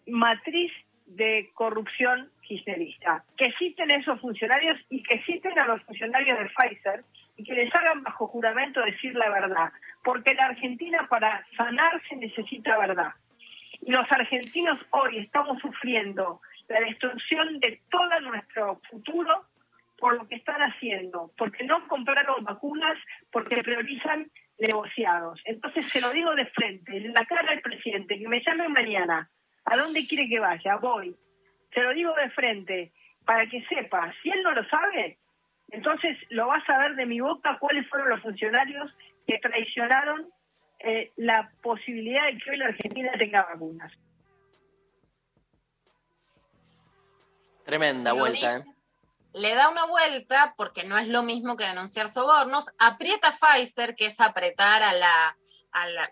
matriz de corrupción kirchnerista. Que existen esos funcionarios y que existen a los funcionarios de Pfizer y que les hagan bajo juramento decir la verdad. Porque la Argentina para sanarse necesita verdad. Y los argentinos hoy estamos sufriendo la destrucción de todo nuestro futuro por lo que están haciendo, porque no compraron vacunas, porque priorizan negociados. Entonces se lo digo de frente, en la cara del presidente, que me llame mañana, ¿a dónde quiere que vaya? Voy. Se lo digo de frente, para que sepa, si él no lo sabe, entonces lo va a saber de mi boca cuáles fueron los funcionarios que traicionaron eh, la posibilidad de que hoy la Argentina tenga vacunas. Tremenda vuelta. ¿eh? Le da una vuelta porque no es lo mismo que denunciar sobornos, aprieta a Pfizer, que es apretar a la,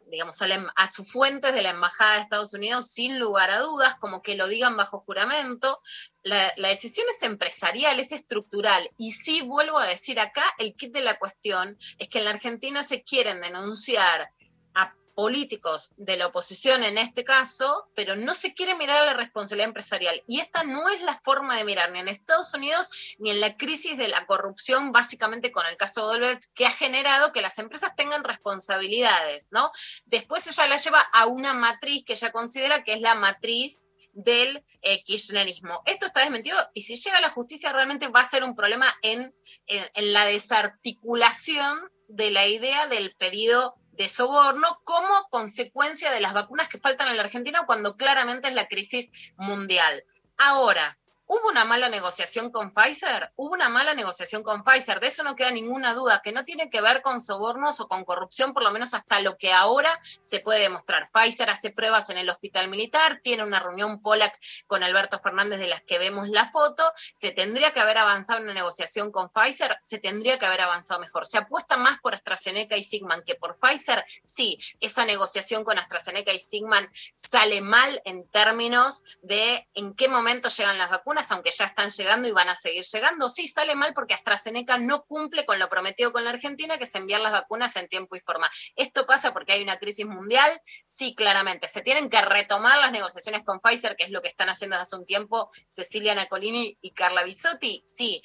digamos, a sus fuentes de la Embajada de Estados Unidos sin lugar a dudas, como que lo digan bajo juramento. La, la decisión es empresarial, es estructural. Y sí, vuelvo a decir acá, el kit de la cuestión es que en la Argentina se quieren denunciar a políticos de la oposición en este caso, pero no se quiere mirar a la responsabilidad empresarial. Y esta no es la forma de mirar ni en Estados Unidos ni en la crisis de la corrupción, básicamente con el caso de Odebrecht, que ha generado que las empresas tengan responsabilidades, ¿no? Después ella la lleva a una matriz que ella considera que es la matriz del eh, kirchnerismo. Esto está desmentido y si llega a la justicia realmente va a ser un problema en, en- en la desarticulación de la idea del pedido de soborno como consecuencia de las vacunas que faltan en la Argentina cuando claramente es la crisis mundial. Ahora, ¿hubo una mala negociación con Pfizer? Hubo una mala negociación con Pfizer, de eso no queda ninguna duda, que no tiene que ver con sobornos o con corrupción, por lo menos hasta lo que ahora se puede demostrar. Pfizer hace pruebas en el hospital militar, tiene una reunión Pollack con Alberto Fernández de las que vemos la foto, se tendría que haber avanzado en una negociación con Pfizer, se tendría que haber avanzado mejor. ¿Se apuesta más por AstraZeneca y Sigman que por Pfizer? Sí, esa negociación con AstraZeneca y Sigman sale mal en términos de en qué momento llegan las vacunas, aunque ya están llegando y van a seguir llegando. Sí, sale mal porque AstraZeneca no cumple con lo prometido con la Argentina, que es enviar las vacunas en tiempo y forma. ¿Esto pasa porque hay una crisis mundial? Sí, claramente. Se tienen que retomar las negociaciones con Pfizer, que es lo que están haciendo hace un tiempo Cecilia Nacolini y Carla Bisotti. Sí.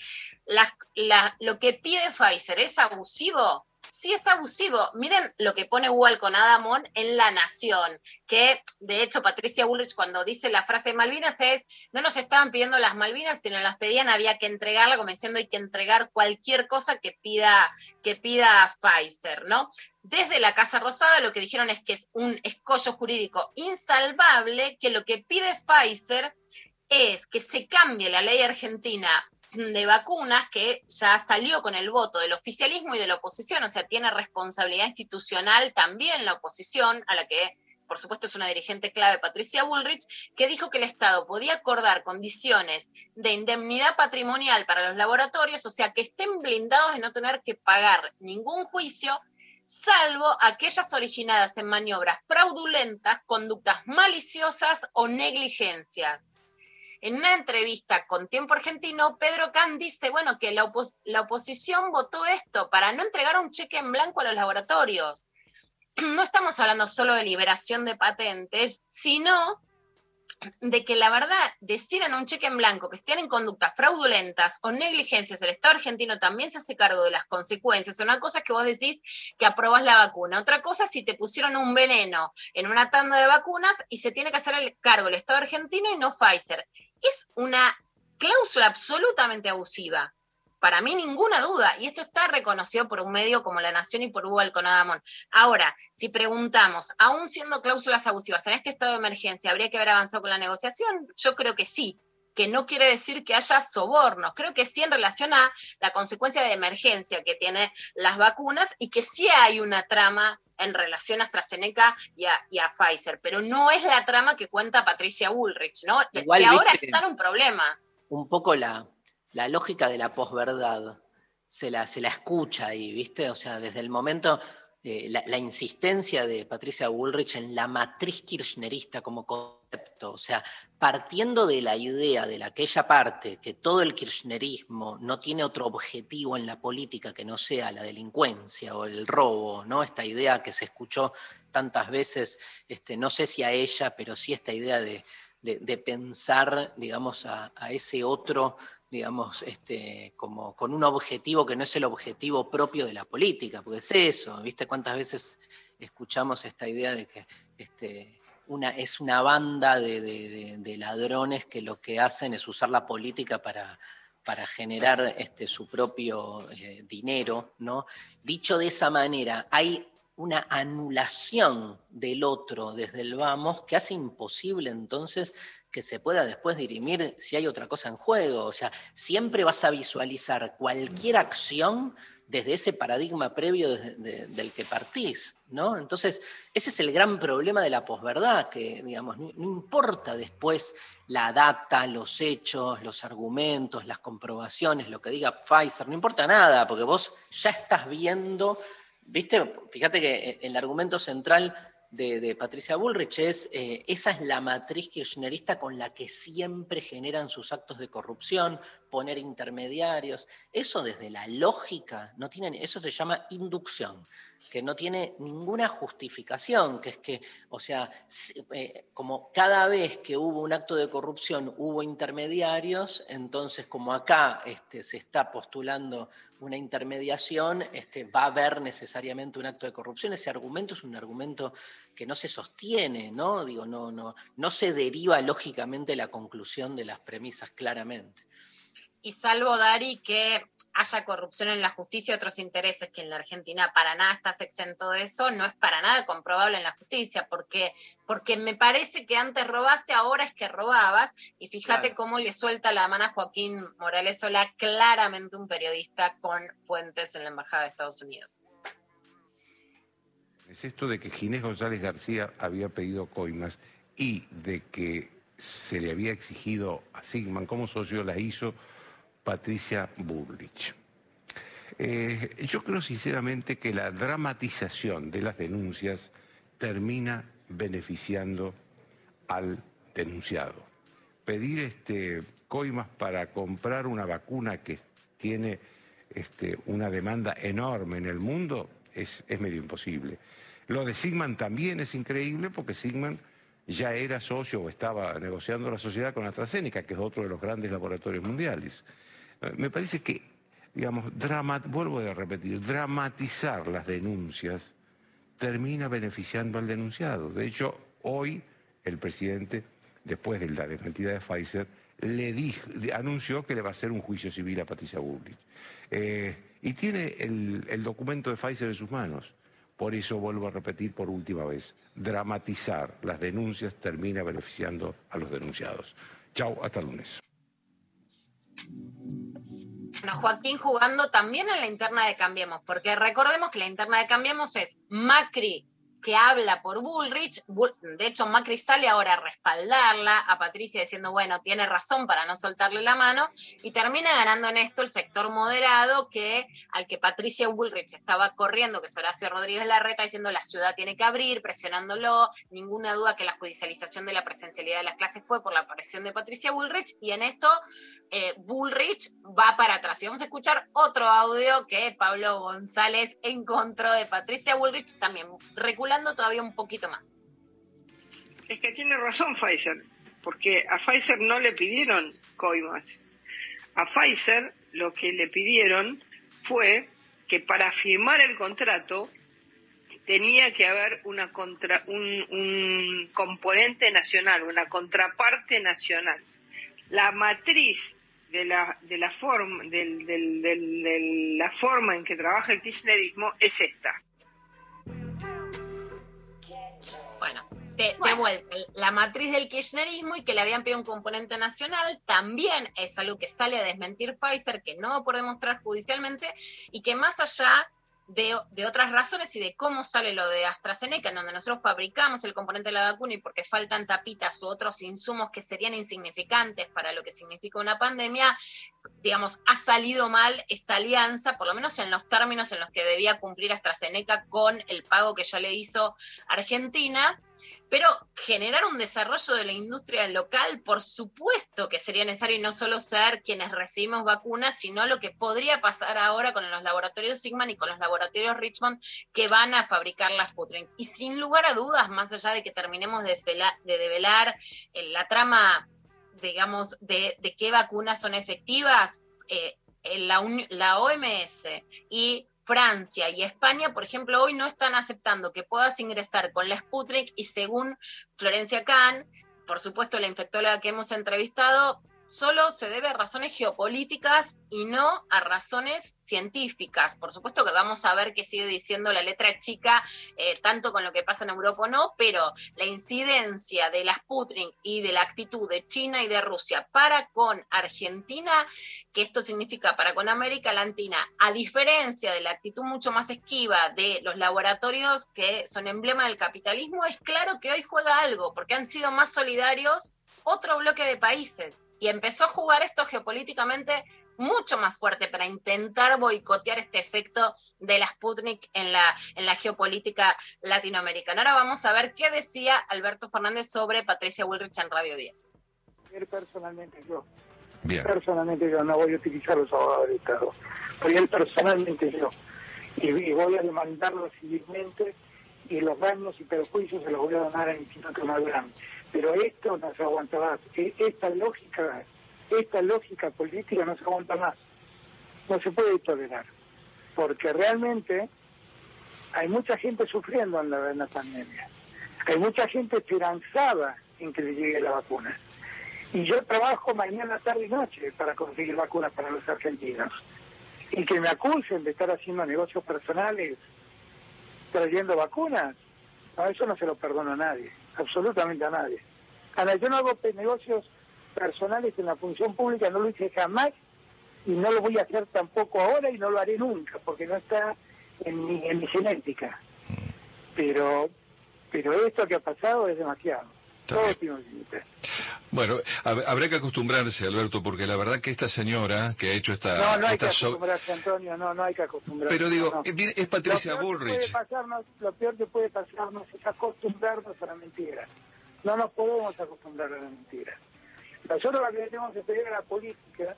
Lo que pide Pfizer es abusivo. Sí es abusivo. Miren lo que pone Hugo con Adamón en La Nación, que de hecho Patricia Bullrich cuando dice la frase Malvinas es, no nos estaban pidiendo las Malvinas, sino las pedían, había que entregarla, como diciendo hay que entregar cualquier cosa que pida, que pida Pfizer, ¿no? Desde la Casa Rosada lo que dijeron es que es un escollo jurídico insalvable, que lo que pide Pfizer es que se cambie la ley argentina de vacunas que ya salió con el voto del oficialismo y de la oposición, o sea, tiene responsabilidad institucional también la oposición, a la que por supuesto es una dirigente clave, Patricia Bullrich, que dijo que el Estado podía acordar condiciones de indemnidad patrimonial para los laboratorios, o sea, que estén blindados de no tener que pagar ningún juicio, salvo aquellas originadas en maniobras fraudulentas, conductas maliciosas o negligencias. En una entrevista con Tiempo Argentino, Pedro Can dice, bueno, que la, opos- oposición votó esto para no entregar un cheque en blanco a los laboratorios. *clears throat* No estamos hablando solo de liberación de patentes, sino de que la verdad, decir en un cheque en blanco que si tienen conductas fraudulentas o negligencias, el Estado argentino también se hace cargo de las consecuencias. Una cosa es que vos decís que aprobas la vacuna, otra cosa es si te pusieron un veneno en una tanda de vacunas y se tiene que hacer el cargo el Estado argentino y no Pfizer. Es una cláusula absolutamente abusiva. Para mí ninguna duda, y esto está reconocido por un medio como La Nación y por Hugo Alconadamón. Ahora, si preguntamos, aún siendo cláusulas abusivas en este estado de emergencia, ¿habría que haber avanzado con la negociación? Yo creo que sí, que no quiere decir que haya sobornos. Creo que sí en relación a la consecuencia de emergencia que tienen las vacunas y que sí hay una trama en relación a AstraZeneca y a, y a Pfizer, pero no es la trama que cuenta Patricia Bullrich, ¿no? Igual, que ahora está en un problema. un poco la, la lógica de la posverdad se la, se la escucha ahí, ¿viste? O sea, desde el momento, eh, la, insistencia de Patricia Bullrich en la matriz kirchnerista como concepto, o sea, partiendo de la idea de la aquella parte que todo el kirchnerismo no tiene otro objetivo en la política que no sea la delincuencia o el robo, ¿no? Esta idea que se escuchó tantas veces, este, no sé si a ella, pero sí esta idea de, de- de pensar, digamos, a, a ese otro, digamos, este, como con un objetivo que no es el objetivo propio de la política, porque es eso, ¿viste? ¿Cuántas veces escuchamos esta idea de que este, una, es una banda de, ladrones que lo que hacen es usar la política para, para generar este, su propio eh, dinero, ¿no? Dicho de esa manera, hay una anulación del otro desde el vamos que hace imposible entonces que se pueda después dirimir si hay otra cosa en juego. O sea, siempre vas a visualizar cualquier acción desde ese paradigma previo de- de- del que partís, ¿no? Entonces, ese es el gran problema de la posverdad, que, digamos, no importa después la data, los hechos, los argumentos, las comprobaciones, lo que diga Pfizer, no importa nada, porque vos ya estás viendo, ¿viste? Fíjate que el argumento central de, Patricia Bullrich es, eh, esa es la matriz kirchnerista con la que siempre generan sus actos de corrupción, poner intermediarios. Eso desde la lógica, no tienen, eso se llama inducción, que no tiene ninguna justificación, que es que, o sea, eh, como cada vez que hubo un acto de corrupción hubo intermediarios, entonces como acá este, se está postulando una intermediación, este, va a haber necesariamente un acto de corrupción. Ese argumento es un argumento que no se sostiene, ¿no? Digo, no, no, no se deriva lógicamente la conclusión de las premisas claramente. Y salvo, Dari, que haya corrupción en la justicia y otros intereses que en la Argentina para nada estás exento de eso, no es para nada comprobable en la justicia, porque, porque me parece que antes robaste, ahora es que robabas, y fíjate Claro. cómo le suelta la mano a Joaquín Morales Sola, claramente un periodista con fuentes en la Embajada de Estados Unidos. Es esto de que Ginés González García había pedido coimas y de que se le había exigido a Sigman como socio, la hizo Patricia Bullrich. Eh, yo creo sinceramente que la dramatización de las denuncias termina beneficiando al denunciado. Pedir este, coimas para comprar una vacuna que tiene este, una demanda enorme en el mundo es, es medio imposible. Lo de Sigman también es increíble porque Sigman ya era socio o estaba negociando la sociedad con AstraZeneca, que es otro de los grandes laboratorios mundiales. Me parece que, digamos, drama, vuelvo a repetir, dramatizar las denuncias termina beneficiando al denunciado. De hecho, hoy el presidente, después de la desmentida de Pfizer, le dijo, anunció que le va a hacer un juicio civil a Patricia Bullrich. Eh, y tiene el, el documento de Pfizer en sus manos. Por eso vuelvo a repetir por última vez, dramatizar las denuncias termina beneficiando a los denunciados. Chao, hasta el lunes. Bueno, Joaquín jugando también en la interna de Cambiemos, porque recordemos que la interna de Cambiemos es Macri que habla por Bullrich, Bull- de hecho Macri sale ahora a respaldarla a Patricia diciendo, bueno, tiene razón para no soltarle la mano, y termina ganando en esto el sector moderado que al que Patricia Bullrich estaba corriendo, que es Horacio Rodríguez Larreta, diciendo la ciudad tiene que abrir, presionándolo, ninguna duda que la judicialización de la presencialidad de las clases fue por la presión de Patricia Bullrich, y en esto eh, Bullrich va para atrás. Y vamos a escuchar otro audio que Pablo González encontró de Patricia Bullrich, también reculando todavía un poquito más. Es que tiene razón Pfizer, porque a Pfizer no le pidieron coimas. A Pfizer lo que le pidieron fue que para firmar el contrato tenía que haber una contra, un, un componente nacional, una contraparte nacional. La matriz de la, de la forma del- de la forma en que trabaja el kirchnerismo es esta. Bueno, de, de vuelta, la matriz del kirchnerismo y que le habían pedido un componente nacional también es algo que sale a desmentir Pfizer, que no puede demostrar judicialmente y que más allá de, de otras razones y de cómo sale lo de AstraZeneca, en donde nosotros fabricamos el componente de la vacuna y porque faltan tapitas u otros insumos que serían insignificantes para lo que significa una pandemia, digamos, ha salido mal esta alianza, por lo menos en los términos en los que debía cumplir AstraZeneca con el pago que ya le hizo Argentina. Pero generar un desarrollo de la industria local, por supuesto que sería necesario no solo ser quienes recibimos vacunas, sino lo que podría pasar ahora con los laboratorios Sigman y con los laboratorios Richmond que van a fabricar las Sputnik. Y sin lugar a dudas, más allá de que terminemos de, de develar eh, la trama, digamos, de, de qué vacunas son efectivas, eh, la OMS y Francia y España, por ejemplo, hoy no están aceptando que puedas ingresar con la Sputnik y según Florencia Kahn, por supuesto la infectóloga que hemos entrevistado, solo se debe a razones geopolíticas y no a razones científicas. Por supuesto que vamos a ver qué sigue diciendo la letra chica, eh, tanto con lo que pasa en Europa o no, pero la incidencia de la Sputnik y de la actitud de China y de Rusia para con Argentina, que esto significa para con América Latina, a diferencia de la actitud mucho más esquiva de los laboratorios que son emblema del capitalismo, es claro que hoy juega algo, porque han sido más solidarios otro bloque de países y empezó a jugar esto geopolíticamente mucho más fuerte para intentar boicotear este efecto de la Sputnik en la, en la geopolítica latinoamericana. Ahora vamos a ver qué decía Alberto Fernández sobre Patricia Bullrich en Radio 10. Él personalmente yo. Bien. Personalmente yo no voy a utilizar los abogados del Estado. Voy él personalmente yo. Y, y voy a demandarlo civilmente y los daños y perjuicios se los voy a donar al Instituto Malbrán. Pero esto no se aguanta más. E- Esta lógica, esta lógica política no se aguanta más. No se puede tolerar. Porque realmente hay mucha gente sufriendo en la, la pandemia. Hay mucha gente esperanzada en que le llegue la vacuna. Y yo trabajo mañana, tarde y noche para conseguir vacunas para los argentinos. Y que me acusen de estar haciendo negocios personales trayendo vacunas, no, eso no se lo perdono a nadie, absolutamente a nadie. Ahora, yo no hago negocios personales en la función pública, no lo hice jamás y no lo voy a hacer tampoco ahora y no lo haré nunca, porque no está en mi, en mi genética. Pero, pero esto que ha pasado es demasiado. Todo tiene un límite. Bueno, hab- habrá que acostumbrarse, Alberto, porque la verdad que esta señora que ha hecho esta... No, no hay que so- acostumbrarse, Antonio, no, no hay que acostumbrarse. Pero digo, no, es Patricia Lo Bullrich. pasarnos- lo peor que puede pasarnos es acostumbrarnos a la mentira. No nos podemos acostumbrar a la mentira. Nosotros lo que tenemos que pedir a la política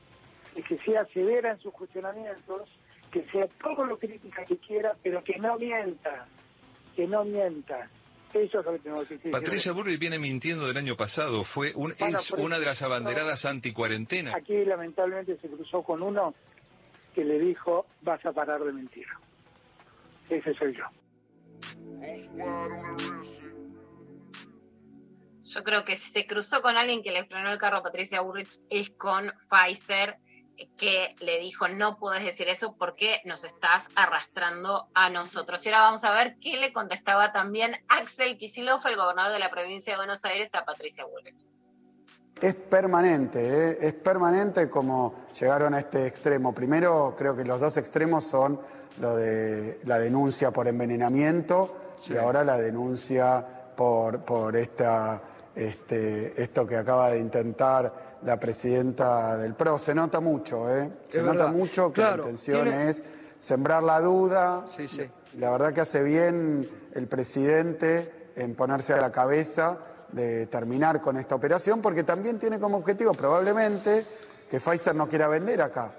es que sea severa en sus cuestionamientos, que sea todo lo crítica que quiera, pero que no mienta, que no mienta. Eso es lo que tenemos que decir. Patricia Bullrich viene mintiendo del año pasado, fue un, Bueno, es una de las abanderadas anticuarentena. Aquí lamentablemente se cruzó con uno que le dijo, vas a parar de mentir. Ese soy yo. Yo creo que si se cruzó con alguien que le frenó el carro a Patricia Burrich es con Pfizer, que le dijo, no puedes decir eso porque nos estás arrastrando a nosotros. Y ahora vamos a ver qué le contestaba también Axel Kicillof, el gobernador de la provincia de Buenos Aires, a Patricia Burrich. Es permanente, ¿eh? es permanente como llegaron a este extremo. Primero, creo que los dos extremos son lo de la denuncia por envenenamiento y ahora la denuncia por, por esta, este, esto que acaba de intentar la presidenta del PRO. Se nota mucho, ¿eh? se Es nota verdad. mucho que Claro, la intención tiene- es sembrar la duda. Sí, sí. La verdad que hace bien el presidente en ponerse a la cabeza de terminar con esta operación, porque también tiene como objetivo probablemente que Pfizer no quiera vender acá.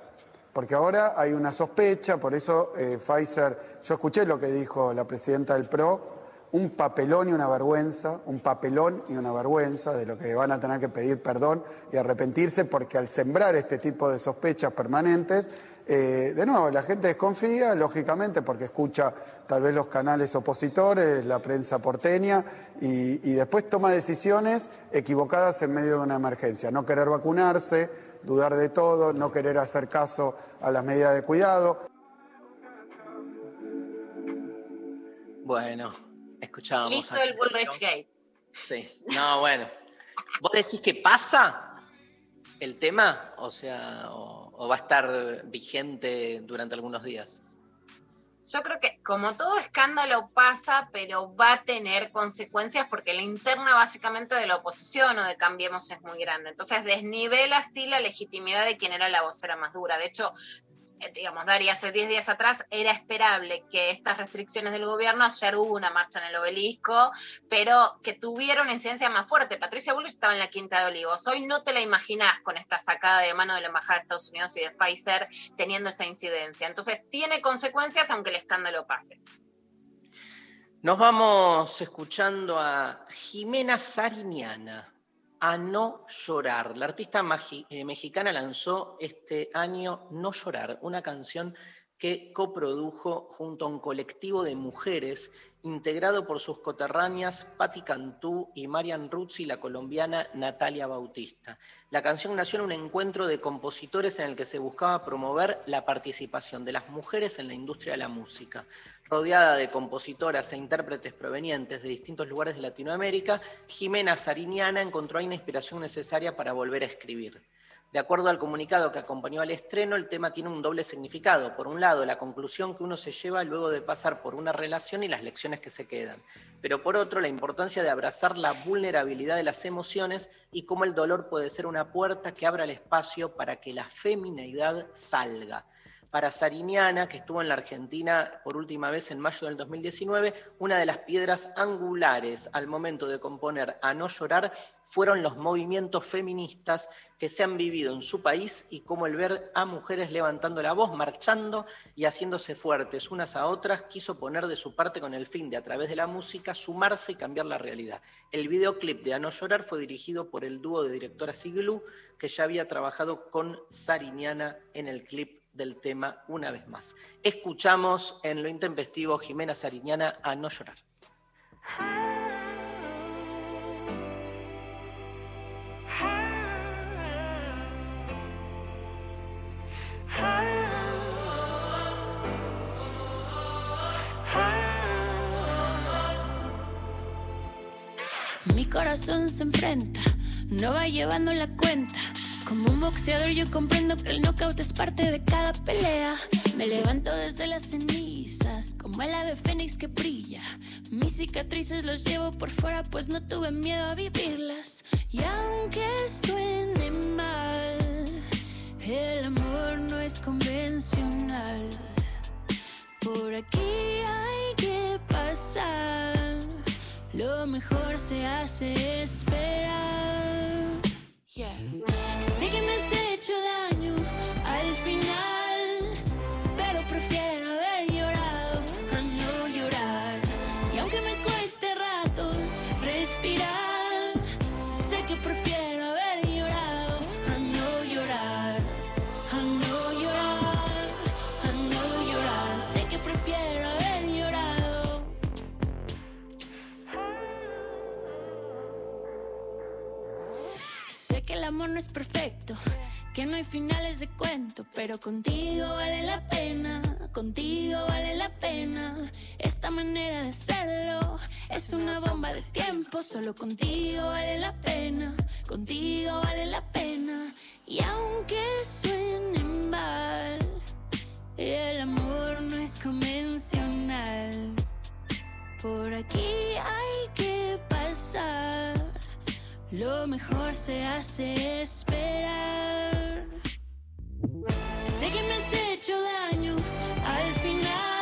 Porque ahora hay una sospecha, por eso eh, Pfizer, yo escuché lo que dijo la presidenta del PRO, un papelón y una vergüenza, un papelón y una vergüenza de lo que van a tener que pedir perdón y arrepentirse, porque al sembrar este tipo de sospechas permanentes, eh, de nuevo, la gente desconfía, lógicamente, porque escucha tal vez los canales opositores, la prensa porteña, y, y después toma decisiones equivocadas en medio de una emergencia. No querer vacunarse, dudar de todo, no querer hacer caso a las medidas de cuidado. Bueno, escuchábamos. Listo el Bullrich Gate. Sí, no, bueno. ¿Vos decís que pasa el tema? O sea, o, o va a estar vigente durante algunos días. Yo creo que como todo escándalo pasa, pero va a tener consecuencias porque la interna básicamente de la oposición o de Cambiemos es muy grande. Entonces desnivela así la legitimidad de quien era la vocera más dura. De hecho, digamos, Dari, hace 10 días atrás era esperable que estas restricciones del gobierno, ayer hubo una marcha en el obelisco, pero que tuviera una incidencia más fuerte. Patricia Bullrich estaba en la Quinta de Olivos. Hoy no te la imaginás con esta sacada de mano de la Embajada de Estados Unidos y de Pfizer teniendo esa incidencia. Entonces tiene consecuencias aunque el escándalo pase. Nos vamos escuchando a Jimena Sariñana, a no llorar. La artista eh, mexicana lanzó este año No llorar, una canción que coprodujo junto a un colectivo de mujeres integrado por sus coterráneas Patti Cantú y Marian Ruzzi, la colombiana Natalia Bautista. La canción nació en un encuentro de compositores en el que se buscaba promover la participación de las mujeres en la industria de la música. Rodeada de compositoras e intérpretes provenientes de distintos lugares de Latinoamérica, Jimena Sariñana encontró ahí una inspiración necesaria para volver a escribir. De acuerdo al comunicado que acompañó al estreno, el tema tiene un doble significado. Por un lado, la conclusión que uno se lleva luego de pasar por una relación y las lecciones que se quedan. Pero por otro, la importancia de abrazar la vulnerabilidad de las emociones y cómo el dolor puede ser una puerta que abra el espacio para que la femineidad salga. Para Sariñana, que estuvo en la Argentina por última vez en mayo del 2019, una de las piedras angulares al momento de componer A No Llorar fueron los movimientos feministas que se han vivido en su país y cómo el ver a mujeres levantando la voz, marchando y haciéndose fuertes unas a otras, quiso poner de su parte con el fin de, a través de la música, sumarse y cambiar la realidad. El videoclip de A No Llorar fue dirigido por el dúo de directoras Iglú, que ya había trabajado con Sariñana en el clip del tema una vez más. Escuchamos en lo intempestivo Jimena Sariñana a no llorar. Mi corazón se enfrenta, no va llevando la cuenta. Como un boxeador yo comprendo que el knockout es parte de cada pelea. Me levanto desde las cenizas, como el ave fénix que brilla. Mis cicatrices los llevo por fuera, pues no tuve miedo a vivirlas. Y aunque suene mal, el amor no es convencional. Por aquí hay que pasar. Lo mejor se hace esperar. Yeah. Sé que me has hecho daño al final, pero prefiero amor no es perfecto, que no hay finales de cuento, pero contigo vale la pena, contigo vale la pena. Esta manera de hacerlo es una bomba de tiempo, solo contigo vale la pena, contigo vale la pena. Y aunque suene mal, el amor no es convencional. Por aquí hay que pasar. Lo mejor se hace esperar. Sé que me has hecho daño al final,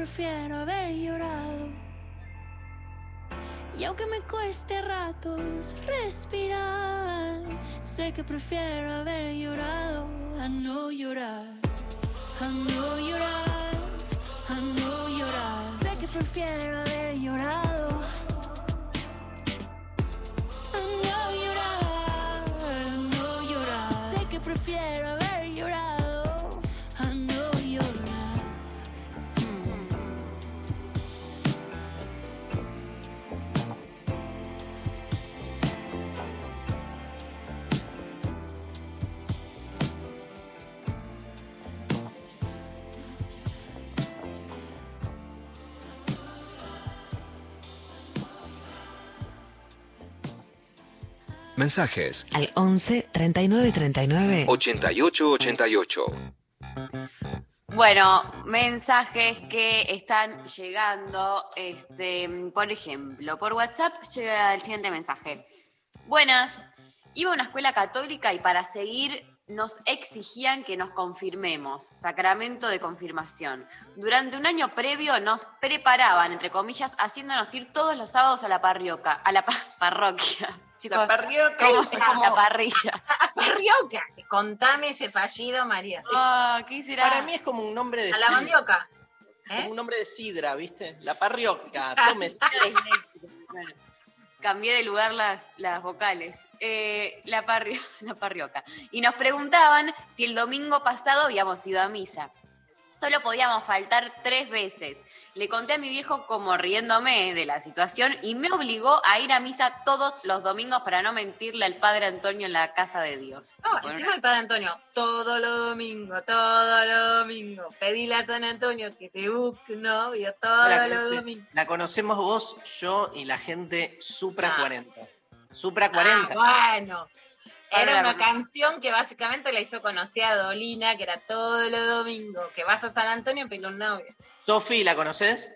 prefiero haber llorado. Y aunque me cueste ratos respirar, sé que prefiero haber llorado a no llorar, a no llorar, a no llorar. Sé que prefiero haber llorado a no llorar, a no llorar. Sé que prefiero haber Mensajes Al 11 39 39 88 88. Bueno, mensajes que están llegando. Este, por ejemplo, por WhatsApp llega el siguiente mensaje. Buenas, iba a una escuela católica y para seguir nos exigían que nos confirmemos, sacramento de confirmación. Durante un año previo nos preparaban, entre comillas, haciéndonos ir todos los sábados a la parroquia. A la pa- *laughs* parroquia. Chicos, parroquia ¿cómo es se llama? como- La parrilla. *laughs* Parrioca. Contame ese fallido, María. Ah, ¿qué será? Para mí es como un nombre de A la sidra. mandioca. Como un nombre de sidra, ¿viste? La parrioca. *laughs* Tome Bueno, cambié de lugar las, las vocales. Eh, la, parri- *laughs* la parrioca. Y nos preguntaban si el domingo pasado habíamos ido a misa. Solo podíamos faltar tres veces. Le conté a mi viejo como riéndome de la situación y me obligó a ir a misa todos los domingos para no mentirle al padre Antonio en la casa de Dios. No, Bueno, encima el Padre Antonio, todo lo domingo, todo lo domingo. Pedile a San Antonio que te busque un novio, todo la, lo conoce- domingo. la conocemos vos, yo y la gente Supra Ah. 40. Supra 40. Ah, bueno. Era una canción que básicamente la hizo conocida a Dolina, que era todo lo domingo, que vas a San Antonio pero un novio. Sofi, ¿la conoces?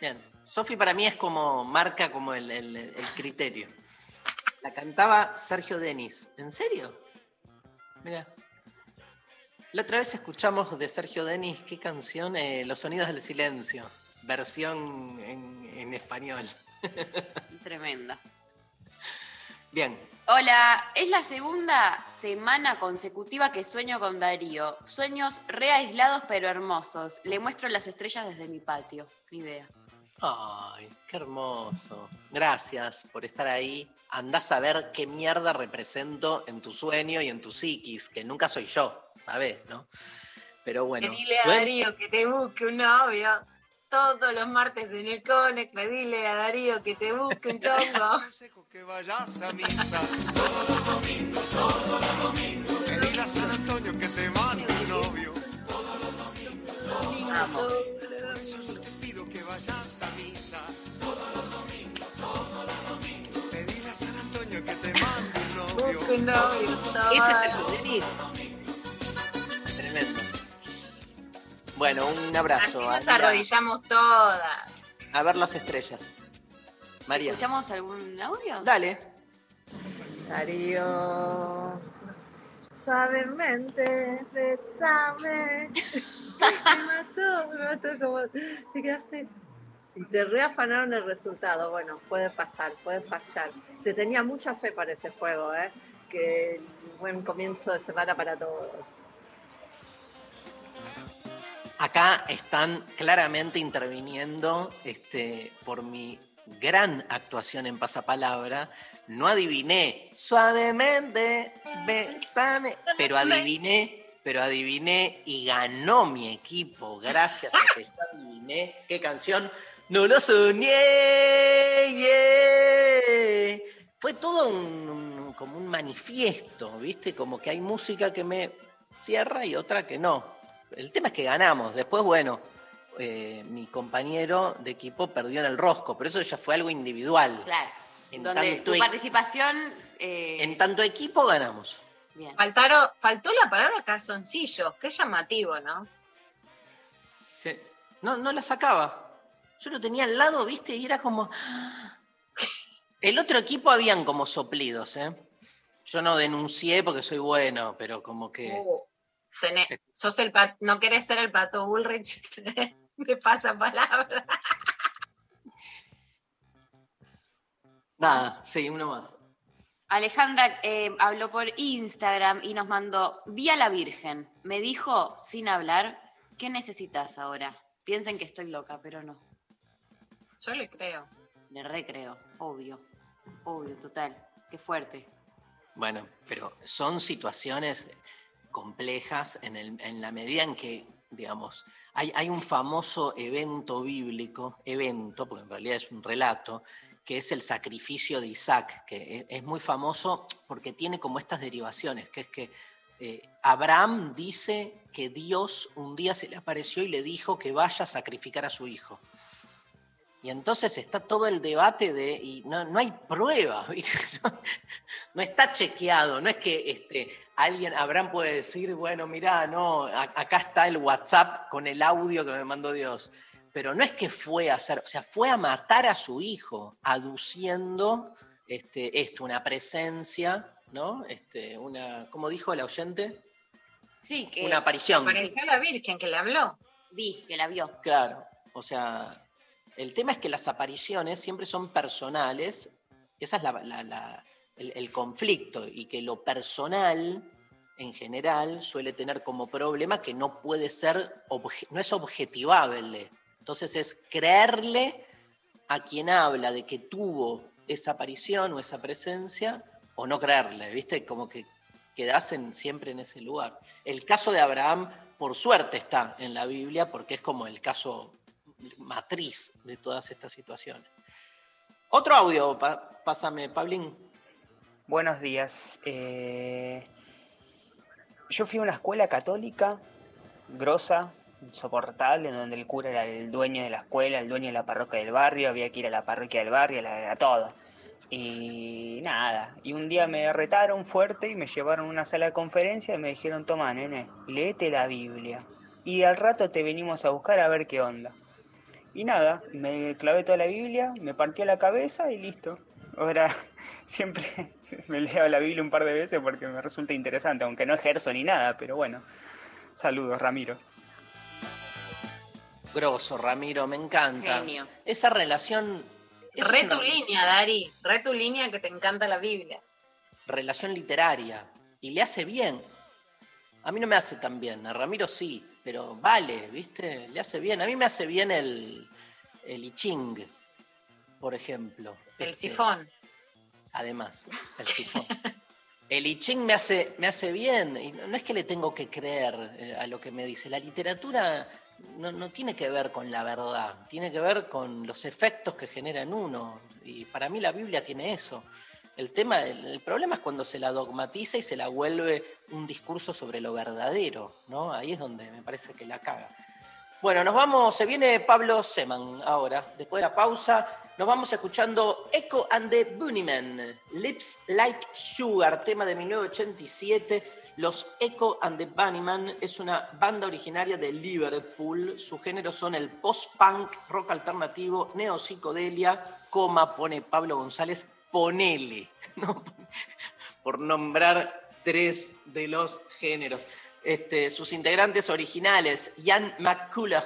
Bien. Sofi para mí es como, marca como el, el- el criterio. La cantaba Sergio Denis. ¿En serio? Mira. La otra vez escuchamos de Sergio Denis, ¿qué canción? Eh, Los sonidos del silencio. Versión en, en español. *laughs* Tremenda. Bien. Hola, es la segunda semana consecutiva que sueño con Darío. Sueños re aislados pero hermosos. Le muestro las estrellas desde mi patio. Ni idea. Ay, qué hermoso. Gracias por estar ahí. Andás a ver qué mierda represento en tu sueño y en tu psiquis, que nunca soy yo, ¿sabes? ¿No? Pero bueno. Pedile a suen- Darío que te busque un novio. Todos los martes en el Conex, pedile a Darío que te busque un *laughs* chongo. que vayas a misa todos los domingos, todos los domingos. Pedile a San Antonio que te mande un novio todos los domingos, todos los domingos. Por eso yo te pido que vayas a misa todos los domingos, todos los domingos. Pedile a San Antonio que te mande un novio. Busque un novio. Ese es el. Tremendo. Bueno, un abrazo. Así nos arrodillamos todas. A ver las estrellas. María. ¿Escuchamos algún audio? Dale. Darío, suavemente, besame. Me *laughs* mató, me mató como. Te quedaste. Si te reafanaron el resultado, bueno, puede pasar, puede fallar. Te tenía mucha fe para ese juego, ¿eh? Que buen comienzo de semana para todos. Acá están claramente interviniendo este, por mi gran actuación en Pasapalabra. No adiviné suavemente, besame, pero *laughs* adiviné, pero adiviné y ganó mi equipo. Gracias a que yo adiviné qué canción. No lo soñé. yeah. Fue todo un- un- como un manifiesto, ¿viste? Como que hay música que me cierra y otra que no. El tema es que ganamos. Después, bueno, eh, mi compañero de equipo perdió en el rosco, pero eso ya fue algo individual. Claro. En Donde tanto tu e- participación. eh, En tanto equipo ganamos. bien. Faltaron, faltó la palabra calzoncillos, qué llamativo, ¿no? Sí. No, no la sacaba. Yo lo tenía al lado, ¿viste? Y era como. *laughs* El otro equipo habían como soplidos, ¿eh? Yo no denuncié porque soy bueno, pero como que. Oh. Tenés, sos el pat- no querés ser el pato Bullrich *laughs* de pasapalabra. Nada, sí, uno más. Alejandra eh, habló por Instagram y nos mandó, vi a la Virgen. Me dijo, sin hablar, ¿qué necesitas ahora? Piensen que estoy loca, pero no. Yo le creo. Le recreo, obvio. Obvio, total. Qué fuerte. Bueno, pero son situaciones complejas en, el- en la medida en que, digamos, hay, hay un famoso evento bíblico, evento, porque en realidad es un relato, que es el sacrificio de Isaac, que es, es muy famoso porque tiene como estas derivaciones, que es que eh, Abraham dice que Dios un día se le apareció y le dijo que vaya a sacrificar a su hijo. Y entonces está todo el debate de, y no, no hay prueba, *laughs* ¿viste? no está chequeado, no es que este, alguien, Abraham puede decir, bueno, mirá, no, acá está el WhatsApp con el audio que me mandó Dios. Pero no es que fue a hacer, o sea, fue a matar a su hijo, aduciendo este, esto, una presencia, ¿no? Este, una, ¿cómo dijo el oyente? Sí, que... Una aparición. Apareció la Virgen que le habló. Vi, que la vio. Claro, o sea, el tema es que las apariciones siempre son personales, esa es el, conflicto, y que lo personal, en general, suele tener como problema que no puede ser, no es objetivable. Entonces es creerle a quien habla de que tuvo esa aparición o esa presencia, o no creerle, ¿viste? Como que quedás siempre en ese lugar. El caso de Abraham, por suerte, está en la Biblia porque es como el caso matriz de todas estas situaciones. Otro audio, pásame, Pablín. Buenos días. Eh, yo fui a una escuela católica, grosa, insoportable, donde el cura era el dueño de la escuela, el dueño de la parroquia del barrio, había que ir a la parroquia del barrio, a, la- todo. Y nada, y un día me retaron fuerte y me llevaron a una sala de conferencia y me dijeron, toma, nene, léete la Biblia. Y al rato te venimos a buscar a ver qué onda. Y nada, me clavé toda la Biblia, me partió la cabeza y listo. Ahora *laughs* siempre *laughs* me leo la Biblia un par de veces porque me resulta interesante, aunque no ejerzo ni nada, pero bueno. Saludos, Ramiro. Grosso, Ramiro, me encanta. Genio. Esa relación. es Re una tu línea, Dari. Re tu línea que te encanta la Biblia. relación literaria. Y le hace bien. A mí no me hace tan bien, a Ramiro sí, pero vale, ¿viste? Le hace bien. A mí me hace bien el, el I Ching, por ejemplo. El Este, sifón. Además, el sifón. *laughs* El I Ching me hace, me hace bien. Y no no es que le tengo que creer eh, a lo que me dice. La literatura no, no tiene que ver con la verdad, tiene que ver con los efectos que genera en uno. Y para mí la Biblia tiene eso. El, tema, el, problema es cuando se la dogmatiza y se la vuelve un discurso sobre lo verdadero, ¿no? Ahí es donde me parece que la caga. Bueno, nos vamos, se viene Pablo Seman ahora. Después de la pausa, nos vamos escuchando Echo and the Bunnymen, Lips Like Sugar, tema de 1987. Los Echo and the Bunnymen es una banda originaria de Liverpool. Sus géneros son el post-punk, rock alternativo, neopsicodelia, coma, pone Pablo González, ponele, *laughs* por nombrar tres de los géneros. Este, sus integrantes originales, Ian McCulloch,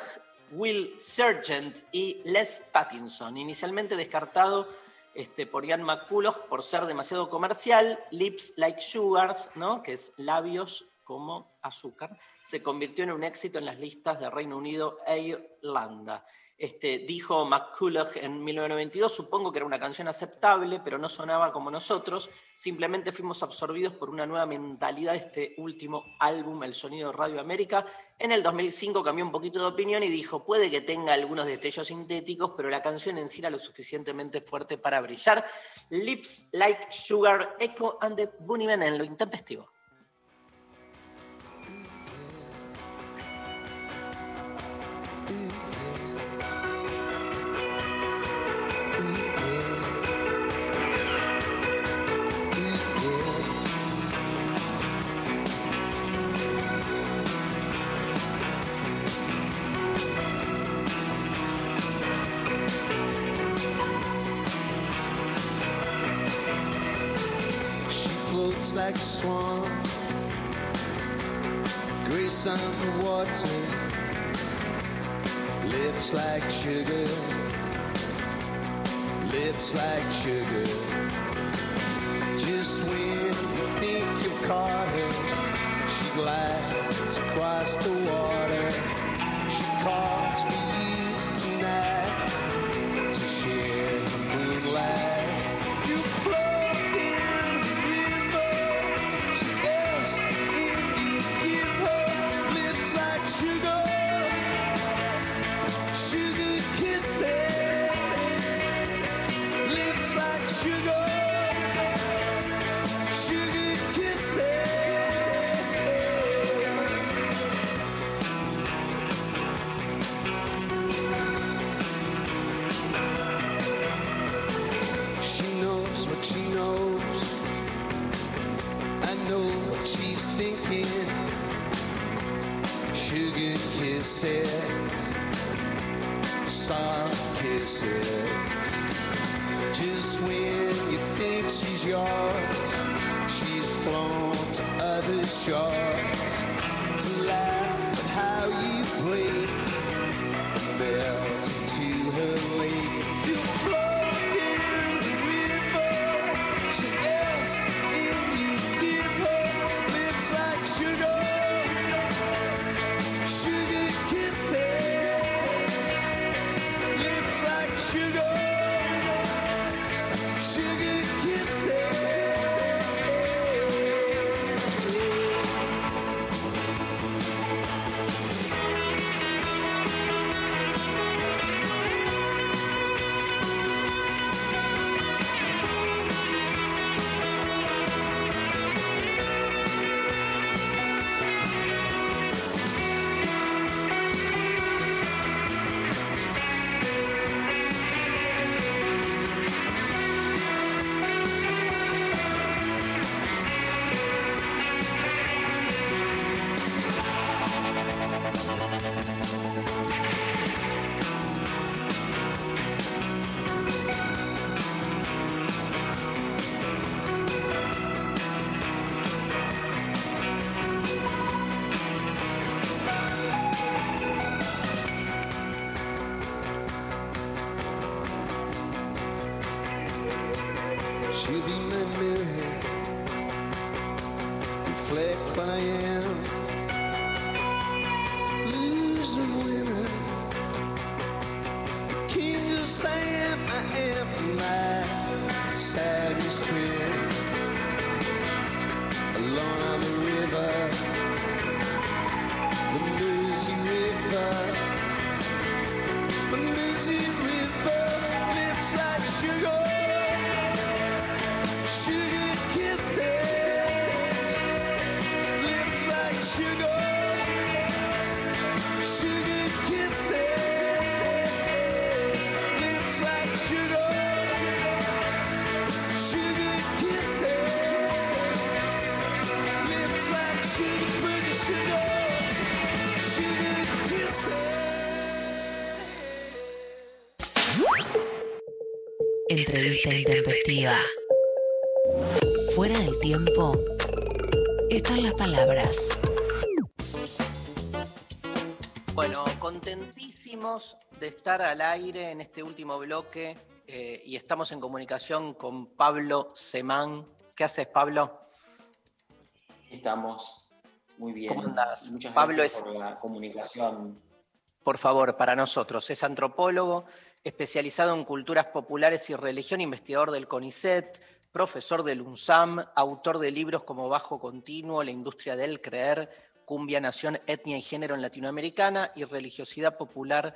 Will Sargent y Les Pattinson. Inicialmente descartado este, por Ian McCulloch por ser demasiado comercial, Lips Like Sugars, ¿no? que es labios como azúcar, se convirtió en un éxito en las listas de Reino Unido e Irlanda. Este, dijo McCulloch en 1992, supongo que era una canción aceptable, pero no sonaba como nosotros, simplemente fuimos absorbidos por una nueva mentalidad de este último álbum, El Sonido de Radio América. En el 2005 cambió un poquito de opinión y dijo, puede que tenga algunos destellos sintéticos, pero la canción en sí era lo suficientemente fuerte para brillar. Lips Like Sugar, Echo and the Bunnymen en lo intempestivo. Entrevista intempestiva. Fuera del tiempo están las palabras. Bueno, contentísimos de estar al aire en este último bloque eh, y estamos en comunicación con Pablo Semán. ¿Qué haces, Pablo? Estamos muy bien. ¿Cómo andás? Muchas Pablo gracias es- por la comunicación. Por favor, para nosotros. Es antropólogo, especializado en culturas populares y religión, investigador del CONICET, profesor del UNSAM, autor de libros como Bajo Continuo, La industria del creer, Cumbia, Nación, Etnia y Género en Latinoamericana y Religiosidad Popular,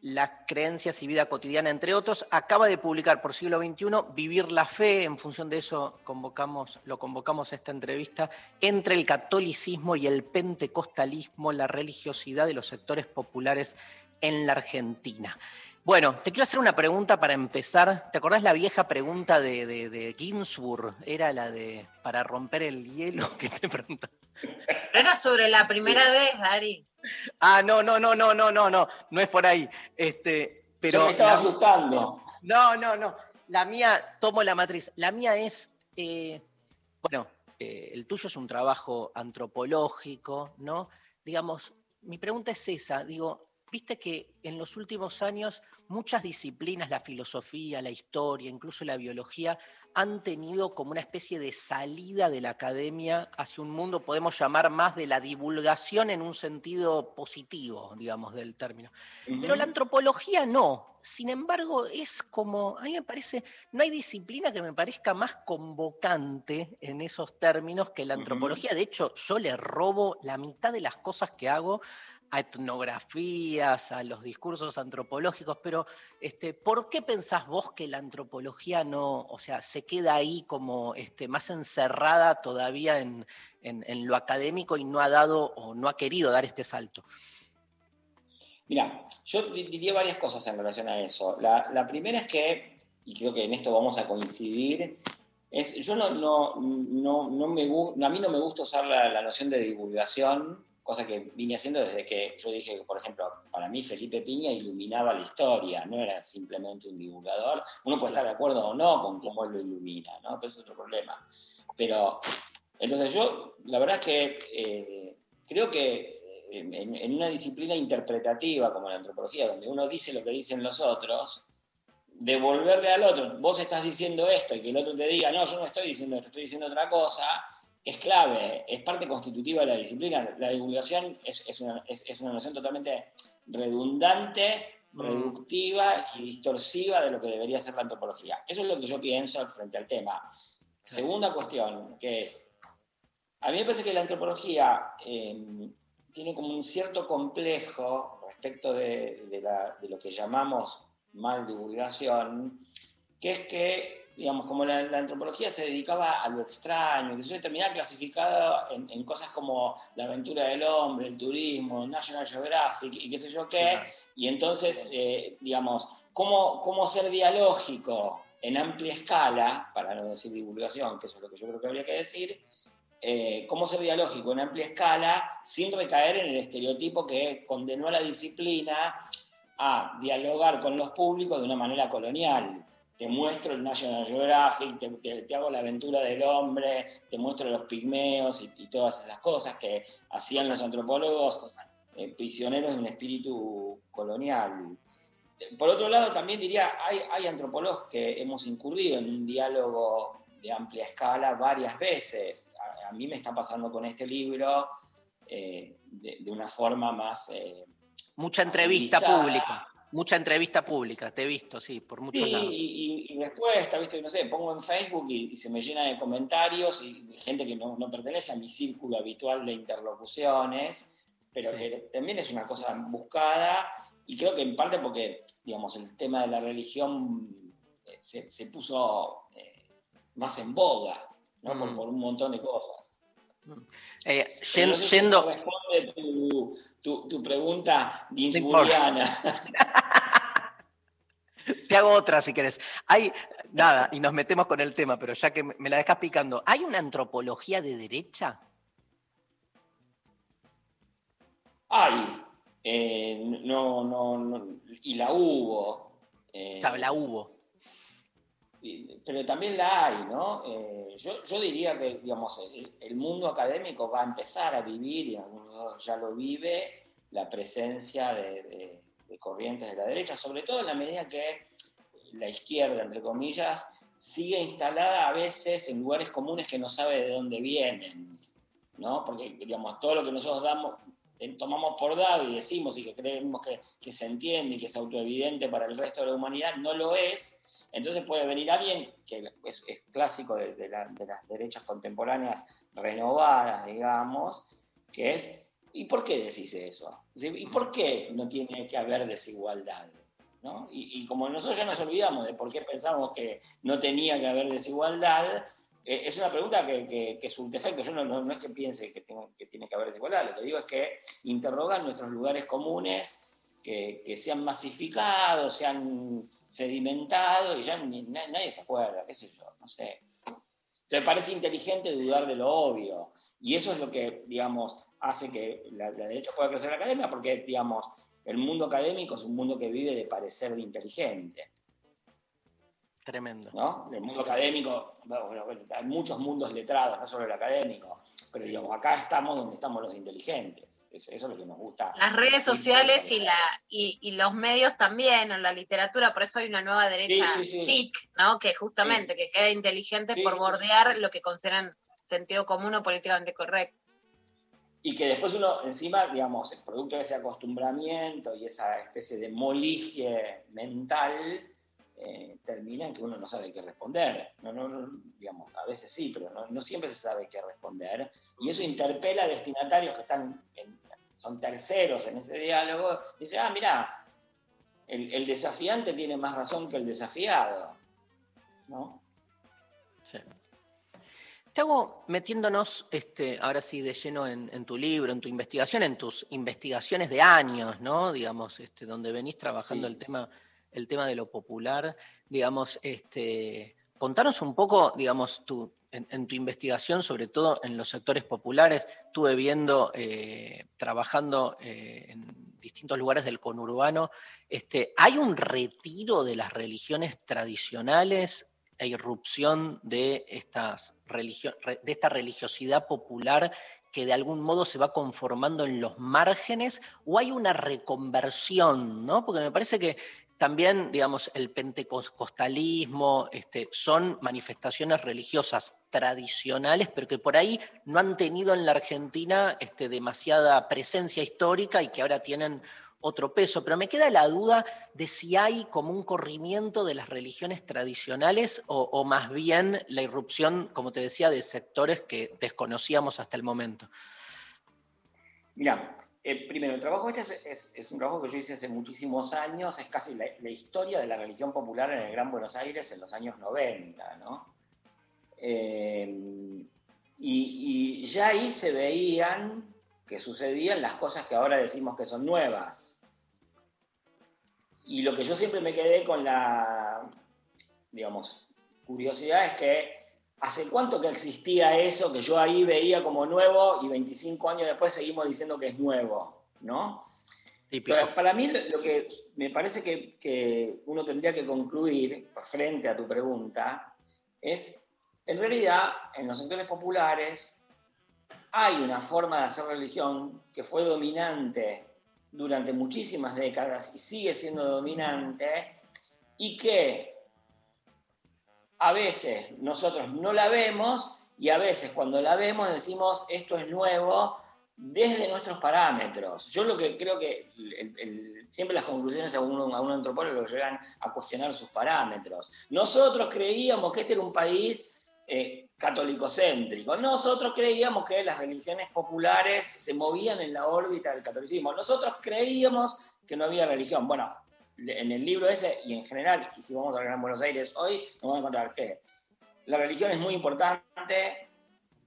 las creencias y vida cotidiana, entre otros. Acaba de publicar por siglo XXI Vivir la Fe, en función de eso convocamos, lo convocamos a esta entrevista, entre el catolicismo y el pentecostalismo, la religiosidad de los sectores populares en la Argentina. Bueno, te quiero hacer una pregunta para empezar. ¿Te acordás la vieja pregunta de, de, Ginsburg? Era la de para romper el hielo *laughs* que te preguntaba. Era sobre la primera vez, Ari. Ah, no, no, no, no, no, no, no. No es por ahí. Este, me estaba asustando. No, no, no. La mía, tomo la matriz. La mía es, eh, bueno, eh, el tuyo es un trabajo antropológico, ¿no? Digamos, mi pregunta es esa. Digo, viste que en los últimos años muchas disciplinas, la filosofía, la historia, incluso la biología, han tenido como una especie de salida de la academia hacia un mundo, podemos llamar más de la divulgación en un sentido positivo, digamos, del término. Pero la antropología no. Sin embargo, es como, a mí me parece, no hay disciplina que me parezca más convocante en esos términos que la antropología. De hecho, yo le robo la mitad de las cosas que hago a etnografías, a los discursos antropológicos, pero este, ¿por qué pensás vos que la antropología no, o sea, se queda ahí como este, más encerrada todavía en, en- lo académico y no ha dado o no ha querido dar este salto? Mira, yo di- diría varias cosas en relación a eso. La, la primera es que, y creo que en esto vamos a coincidir, es, yo no, no, no, no me a mí no me gusta usar la, la noción de divulgación, cosa que vine haciendo desde que yo dije que, por ejemplo, para mí Felipe Piña iluminaba la historia, no era simplemente un divulgador. Uno puede estar de acuerdo o no con cómo él lo ilumina, ¿no? Pero eso es otro problema. Pero, entonces yo, la verdad es que eh, creo que en, en una disciplina interpretativa como la antropología, donde uno dice lo que dicen los otros, devolverle al otro, vos estás diciendo esto y que el otro te diga, no, yo no estoy diciendo esto, estoy diciendo otra cosa, es clave, es parte constitutiva de la disciplina. La divulgación es, es una, es- es una noción totalmente redundante, reductiva y distorsiva de lo que debería ser la antropología. Eso es lo que yo pienso frente al tema. Segunda cuestión, que es, a mí me parece que la antropología eh, tiene como un cierto complejo respecto de, de la- de lo que llamamos mal divulgación, que es que, digamos, como la, la antropología se dedicaba a lo extraño, que se terminaba clasificada en, en cosas como la aventura del hombre, el turismo, National Geographic y qué sé yo qué, y entonces, eh, digamos, ¿cómo, cómo ser dialógico en amplia escala, para no decir divulgación, que eso es lo que yo creo que habría que decir, eh, cómo ser dialógico en amplia escala sin recaer en el estereotipo que condenó a la disciplina a dialogar con los públicos de una manera colonial. Te muestro el National Geographic, te, te- te hago la aventura del hombre, te muestro los pigmeos y, y todas esas cosas que hacían los antropólogos eh, prisioneros de un espíritu colonial. Por otro lado, también diría, hay, hay antropólogos que hemos incurrido en un diálogo de amplia escala varias veces. A, a mí me está pasando con este libro eh, de, de una forma más... eh, Mucha entrevista pública, mucha entrevista pública, te he visto, sí, por muchos Sí, lados. y, y- y respuesta, ¿viste? No sé, pongo en Facebook y, y se me llena de comentarios y gente que no, no pertenece a mi círculo habitual de interlocuciones, pero Sí. que también es una cosa buscada y creo que en parte porque, digamos, el tema de la religión eh, se, se puso eh, más en boga, ¿no? Por, Mm. por un montón de cosas. Eh, no sé si yendo, me responde tu, tu- tu pregunta dinsburiana. *laughs* te hago otra si querés. Hay, nada, y nos metemos con el tema, pero ya que me la dejas picando, ¿hay una antropología de derecha? Hay, eh, no, no, no, y la hubo. eh, Claro, la hubo. pero también la hay, ¿no? Eh, yo, yo diría que, digamos, el, el mundo académico va a empezar a vivir, y algunos ya lo vive, la presencia de, de- de corrientes de la derecha, sobre todo en la medida que la izquierda, entre comillas, sigue instalada a veces en lugares comunes que no sabe de dónde vienen, ¿no? Porque, digamos, todo lo que nosotros damos, eh, tomamos por dado y decimos y que creemos que, se entiende y que es autoevidente para el resto de la humanidad, no lo es. Entonces puede venir alguien que es, clásico de, de la- de las derechas contemporáneas renovadas, digamos, que es, ¿y por qué decís eso? ¿Y por qué no tiene que haber desigualdad? ¿No? Y, como nosotros ya nos olvidamos de por qué pensamos que no tenía que haber desigualdad, eh, es una pregunta que, que, que surte efecto. Yo no, no- no es que piense que, tiene que haber desigualdad, lo que digo es que interrogan nuestros lugares comunes que, se han masificado, se han sedimentado y ya nadie se acuerda, qué sé yo, no sé. Entonces parece inteligente dudar de lo obvio. Y eso es lo que, digamos, hace que la, la derecha pueda crecer en la academia, porque, digamos, el mundo académico es un mundo que vive de parecer de inteligente. Tremendo. ¿no? El mundo académico, bueno, hay muchos mundos letrados, no solo el académico, pero digamos, acá estamos donde estamos los inteligentes. Eso, eso es lo que nos gusta. Las redes sociales y, la, y, y los medios también, o la literatura, por eso hay una nueva derecha Sí, sí, sí. chic, ¿no? Que justamente, que queda inteligente Sí, por bordear lo que consideran sentido común o políticamente correcto. Y que después uno, encima, digamos, el producto de ese acostumbramiento y esa especie de molicie mental, eh, termina en que uno no sabe qué responder. No, no, digamos, a veces sí, pero no, no siempre se sabe qué responder. Y eso interpela a destinatarios que están son terceros en ese diálogo. Dice, ah, mira, el, el desafiante tiene más razón que el desafiado. ¿no? Sí. Te hago metiéndonos este, ahora sí de lleno en, en tu libro, en tu investigación, en tus investigaciones de años, ¿no? Digamos, este, donde venís trabajando Sí. el tema, el tema de lo popular. Digamos, este, contanos un poco, digamos, tu, en, en tu investigación, sobre todo en los sectores populares. Estuve viendo, eh, trabajando eh, en distintos lugares del conurbano. Este, ¿Hay un retiro de las religiones tradicionales e irrupción de, estas religio- re- de esta religiosidad popular que de algún modo se va conformando en los márgenes, o hay una reconversión, ¿no? Porque me parece que también, digamos, el pentecostalismo este, son manifestaciones religiosas tradicionales, pero que por ahí no han tenido en la Argentina este, demasiada presencia histórica y que ahora tienen otro peso. Pero me queda la duda de si hay como un corrimiento de las religiones tradicionales o, más bien la irrupción, como te decía, de sectores que desconocíamos hasta el momento. Mira, eh, primero, el trabajo este es, un trabajo que yo hice hace muchísimos años, es casi la, historia de la religión popular en el Gran Buenos Aires en los años 90, ¿no? Eh, y ya ahí se veían que sucedían las cosas que ahora decimos que son nuevas. Y lo que yo siempre me quedé con la, digamos, curiosidad es que ¿Hace cuánto que existía eso que yo ahí veía como nuevo y 25 años después seguimos diciendo que es nuevo? ¿no? Entonces, para mí lo lo que me parece que, que uno tendría que concluir frente a tu pregunta es, en realidad, en los sectores populares hay una forma de hacer religión que fue dominante durante muchísimas décadas y sigue siendo dominante y que a veces nosotros no la vemos y a veces cuando la vemos decimos esto es nuevo desde nuestros parámetros. Yo lo que creo que siempre las conclusiones a un, a un antropólogo llegan a cuestionar sus parámetros. Nosotros creíamos que este era un país eh, católico-céntrico. Nosotros creíamos que las religiones populares se movían en la órbita del catolicismo. Nosotros creíamos que no había religión. Bueno, en el libro ese y en general, y si vamos a Gran Buenos Aires hoy, nos vamos a encontrar que la religión es muy importante,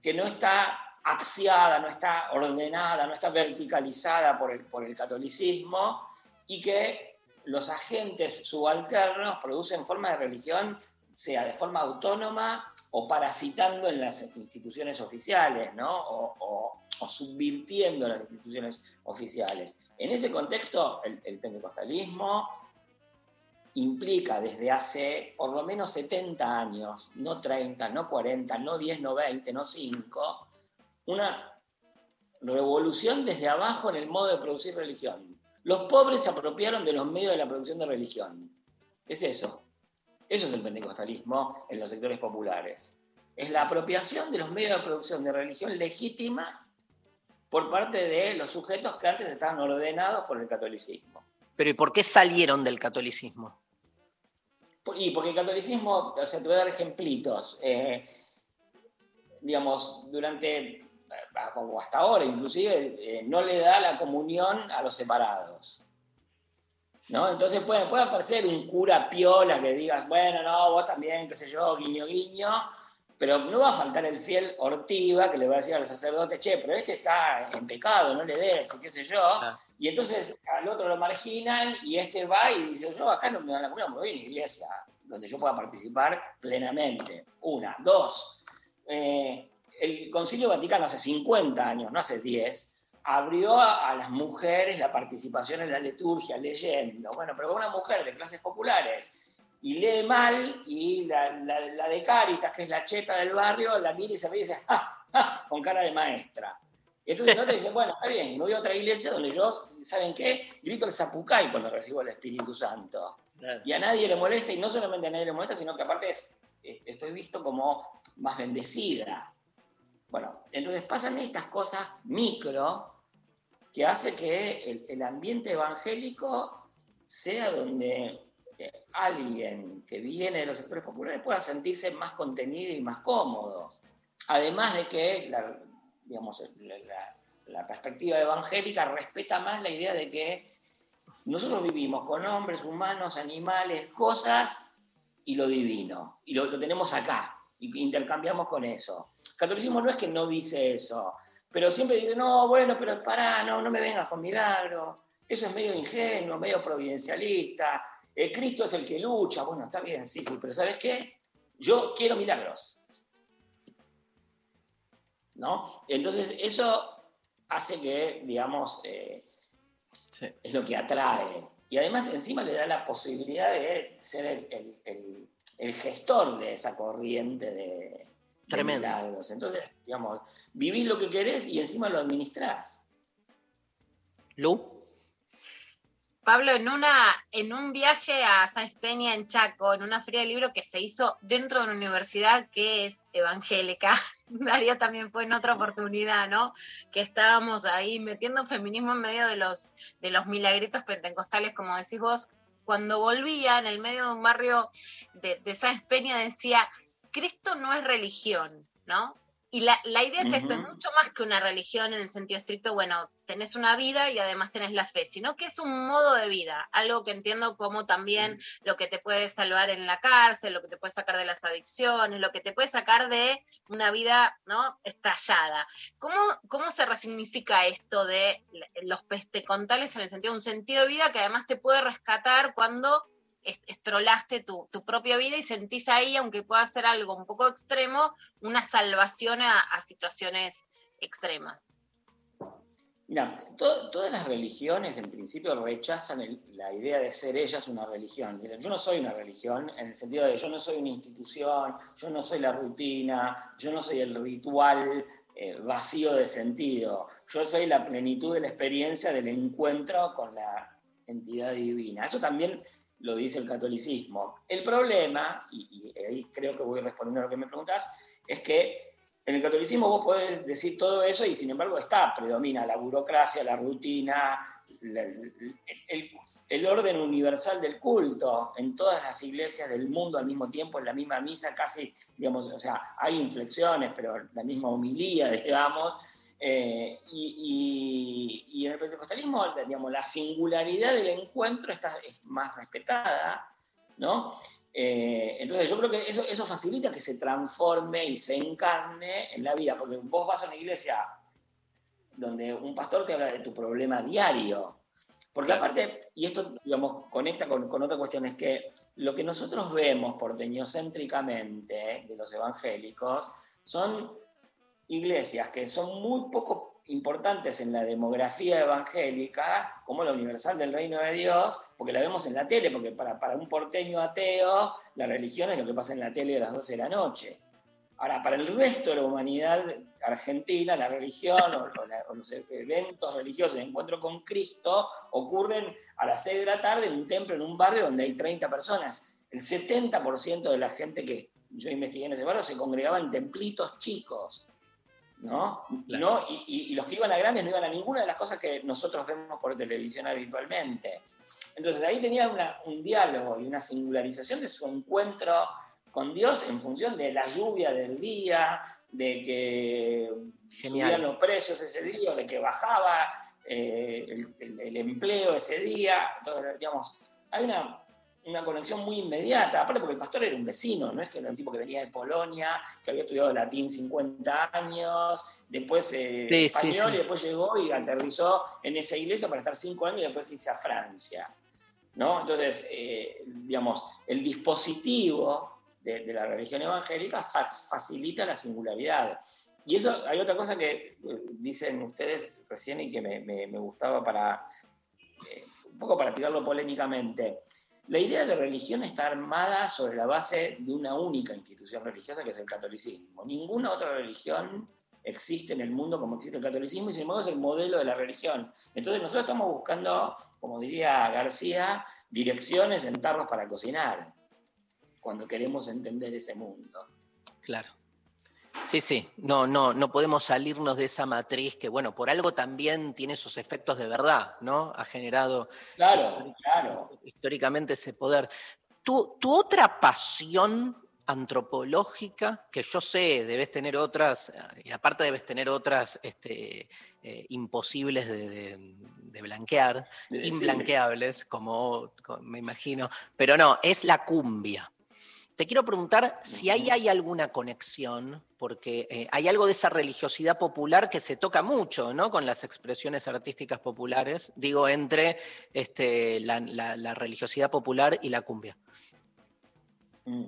que no está axiada, no está ordenada, no está verticalizada por el, por el catolicismo y que los agentes subalternos producen formas de religión, sea de forma autónoma o parasitando en las instituciones oficiales, o subvirtiendo las instituciones oficiales. En ese contexto, el, el pentecostalismo implica desde hace por lo menos 70 años, no 30, no 40, no 10, no 20, no 5, una revolución desde abajo en el modo de producir religión. Los pobres se apropiaron de los medios de la producción de religión. Es eso. Eso es el pentecostalismo en los sectores populares. Es la apropiación de los medios de producción de religión legítima por parte de los sujetos que antes estaban ordenados por el catolicismo. Pero ¿y por qué salieron del catolicismo? Y porque el catolicismo, o sea, te voy a dar ejemplitos. eh, digamos, durante, o hasta ahora inclusive, eh, no le da la comunión a los separados. ¿No? Entonces puede, puede aparecer un cura piola que digas, bueno, no, vos también, qué sé yo, guiño, guiño, pero no va a faltar el fiel ortiva que le va a decir al sacerdote, che, pero este está en pecado, no le des, qué sé yo. Y entonces al otro lo marginan y este va y dice, yo acá no me dan la comunión, me voy a una iglesia donde yo pueda participar plenamente. Una. Dos, eh, el Concilio Vaticano hace 50 años, no hace 10, abrió a, a las mujeres la participación en la liturgia, leyendo. Bueno, pero una mujer de clases populares y lee mal y la, la- la de Cáritas, que es la cheta del barrio, la mira y se ríe y dice, ah, ¡ah! con cara de maestra. Entonces el otro dice, bueno, está bien, me voy a otra iglesia donde yo, ¿saben qué? Grito el zapucay cuando recibo el Espíritu Santo. Y a nadie le molesta, y no solamente a nadie le molesta, sino que aparte es, eh, estoy visto como más bendecida. Bueno, entonces pasan estas cosas micro que hace que el, el ambiente evangélico sea donde eh, alguien que viene de los sectores populares pueda sentirse más contenido y más cómodo. Además de que la, digamos, la, perspectiva evangélica respeta más la idea de que nosotros vivimos con hombres, humanos, animales, cosas y lo divino. Y lo, lo tenemos acá. Y intercambiamos con eso. Catolicismo no es que no dice eso, pero siempre dice, no, bueno, pero pará, no, no me vengas con milagro. Eso es medio ingenuo, medio providencialista. Eh, Cristo es el que lucha. Bueno, está bien, sí, sí, pero ¿sabes qué? Yo quiero milagros. ¿No? Entonces, eso hace que, digamos, eh, es lo que atrae. Y además, encima le da la posibilidad de ser el, el- el- el gestor de esa corriente de Tremendo. milagros. Entonces, digamos, vivís lo que querés y encima lo administrás. Lu. Pablo, en, una, en un viaje a Sáenz Peña en Chaco, en una feria de libro que se hizo dentro de una universidad que es evangélica, *laughs* Darío también fue en otra oportunidad, ¿no? Que estábamos ahí metiendo feminismo en medio de los, de los milagritos pentecostales, como decís vos. Cuando volvía en el medio de un barrio de, de Sáenz Peña decía, Cristo no es religión, ¿no? Y la, la idea es esto, es mucho más que una religión en el sentido estricto, bueno, tenés una vida y además tenés la fe, sino que es un modo de vida, algo que entiendo como también lo que te puede salvar en la cárcel, lo que te puede sacar de las adicciones, lo que te puede sacar de una vida, ¿no? Estallada. ¿Cómo, cómo se resignifica esto de los pestecontales en el sentido de un sentido de vida que además te puede rescatar cuando estrolaste tu, tu propia vida y sentís ahí, aunque pueda ser algo un poco extremo, una salvación a, situaciones extremas. Mira, to- todas las religiones en principio rechazan la idea de ser ellas una religión. Yo no soy una religión en el sentido de yo no soy una institución, yo no soy la rutina, yo no soy el ritual eh, vacío de sentido, yo soy la plenitud de la experiencia del encuentro con la entidad divina. Eso también lo dice el catolicismo. El problema, y, ahí creo que voy respondiendo a lo que me preguntas, es que en el catolicismo vos podés decir todo eso y sin embargo está, predomina la burocracia, la rutina, el orden universal del culto en todas las iglesias del mundo al mismo tiempo, en la misma misa, casi, digamos, o sea, hay inflexiones, pero la misma homilía, *laughs* digamos. Eh, y, y- y en el pentecostalismo, digamos, la singularidad del encuentro está, es más respetada, ¿no? Eh, entonces yo creo que eso, eso facilita que se transforme y se encarne en la vida, porque vos vas a una iglesia donde un pastor te habla de tu problema diario. Porque aparte, y esto digamos, conecta con, con otra cuestión, es que lo que nosotros vemos porteñocéntricamente de los evangélicos son iglesias que son muy poco importantes en la demografía evangélica, como la Universal del Reino de Dios, porque la vemos en la tele, porque para, para un porteño ateo, la religión es lo que pasa en la tele a las 12 de la noche. Ahora, para el resto de la humanidad argentina, la religión o, o la- o los eventos religiosos de encuentro con Cristo ocurren a las 6 de la tarde en un templo, en un barrio donde hay 30 personas. El 70% de la gente que yo investigué en ese barrio se congregaba en templitos chicos. ¿No? ¿No? Y, y- y los que iban a grandes no iban a ninguna de las cosas que nosotros vemos por televisión habitualmente. Entonces ahí tenía una- un diálogo y una singularización de su encuentro con Dios en función de la lluvia del día, de que Genial. subían los precios ese día, de que bajaba eh, el, el- el empleo ese día. Entonces, digamos, hay una, una conexión muy inmediata, aparte porque el pastor era un vecino, no es que era un tipo que venía de Polonia, que había estudiado latín 50 años, después eh, Sí, español sí. y después llegó y aterrizó en esa iglesia para estar cinco años y después irse a Francia. ¿no? Entonces, eh, digamos, el dispositivo de, de la religión evangélica fa- facilita la singularidad. Y eso, hay otra cosa que eh, dicen ustedes recién y que me, me- me gustaba para, eh, un poco para tirarlo polémicamente. La idea de religión está armada sobre la base de una única institución religiosa que es el catolicismo. Ninguna otra religión existe en el mundo como existe el catolicismo y sin embargo es el modelo de la religión. Entonces nosotros estamos buscando, como diría García, direcciones en tarros para cocinar, cuando queremos entender ese mundo. Claro. Sí, sí, no, no, no podemos salirnos de esa matriz que, bueno, por algo también tiene sus efectos de verdad, ¿no? Ha generado Claro, históric- claro. históricamente ese poder. Tu, tu otra pasión antropológica, que yo sé, debes tener otras, eh, y aparte debes tener otras este, eh, imposibles de, de- de blanquear, decir. imblanqueables, como, como me imagino, pero no, es la cumbia. Te quiero preguntar si ahí hay alguna conexión, porque eh, hay algo de esa religiosidad popular que se toca mucho, ¿no? Con las expresiones artísticas populares, digo, entre este, la, la- la religiosidad popular y la cumbia. Mm.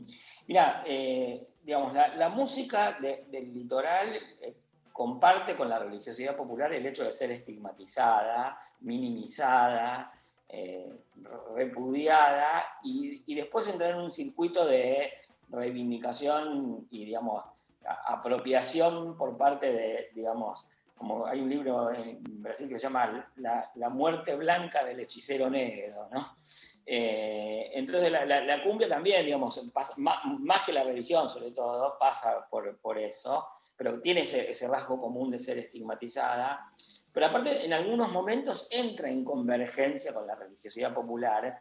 Mira, eh, digamos, la, la música de- del litoral eh, comparte con la religiosidad popular el hecho de ser estigmatizada, minimizada, eh, repudiada y, después entrar en un circuito de reivindicación y, digamos, apropiación por parte de, digamos, como hay un libro en Brasil que se llama La, muerte blanca del hechicero negro, ¿no? Eh, entonces la, la- cumbia también, digamos, pasa- más, que la religión sobre todo, pasa por, por eso, pero tiene ese rasgo común de ser estigmatizada. Pero aparte, en algunos momentos entra en convergencia con la religiosidad popular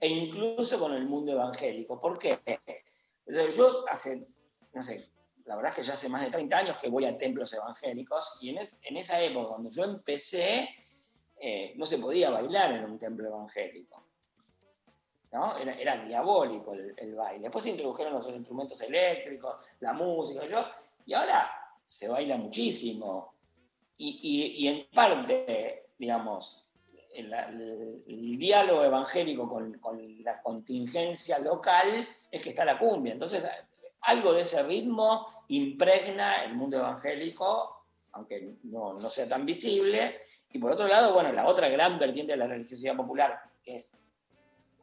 e incluso con el mundo evangélico. ¿Por qué? Yo hace, no sé, la verdad es que ya hace más de 30 años que voy a templos evangélicos y en, es- en esa época, cuando yo empecé, eh, no se podía bailar en un templo evangélico. ¿no? Era, diabólico el, el baile. Después se introdujeron los instrumentos eléctricos, la música, yo, y ahora se baila muchísimo. Y, y- y en parte, digamos, el, diálogo evangélico con, con la contingencia local es que está la cumbia. Entonces, algo de ese ritmo impregna el mundo evangélico, aunque no, no sea tan visible. Y por otro lado, bueno, la otra gran vertiente de la religiosidad popular, que es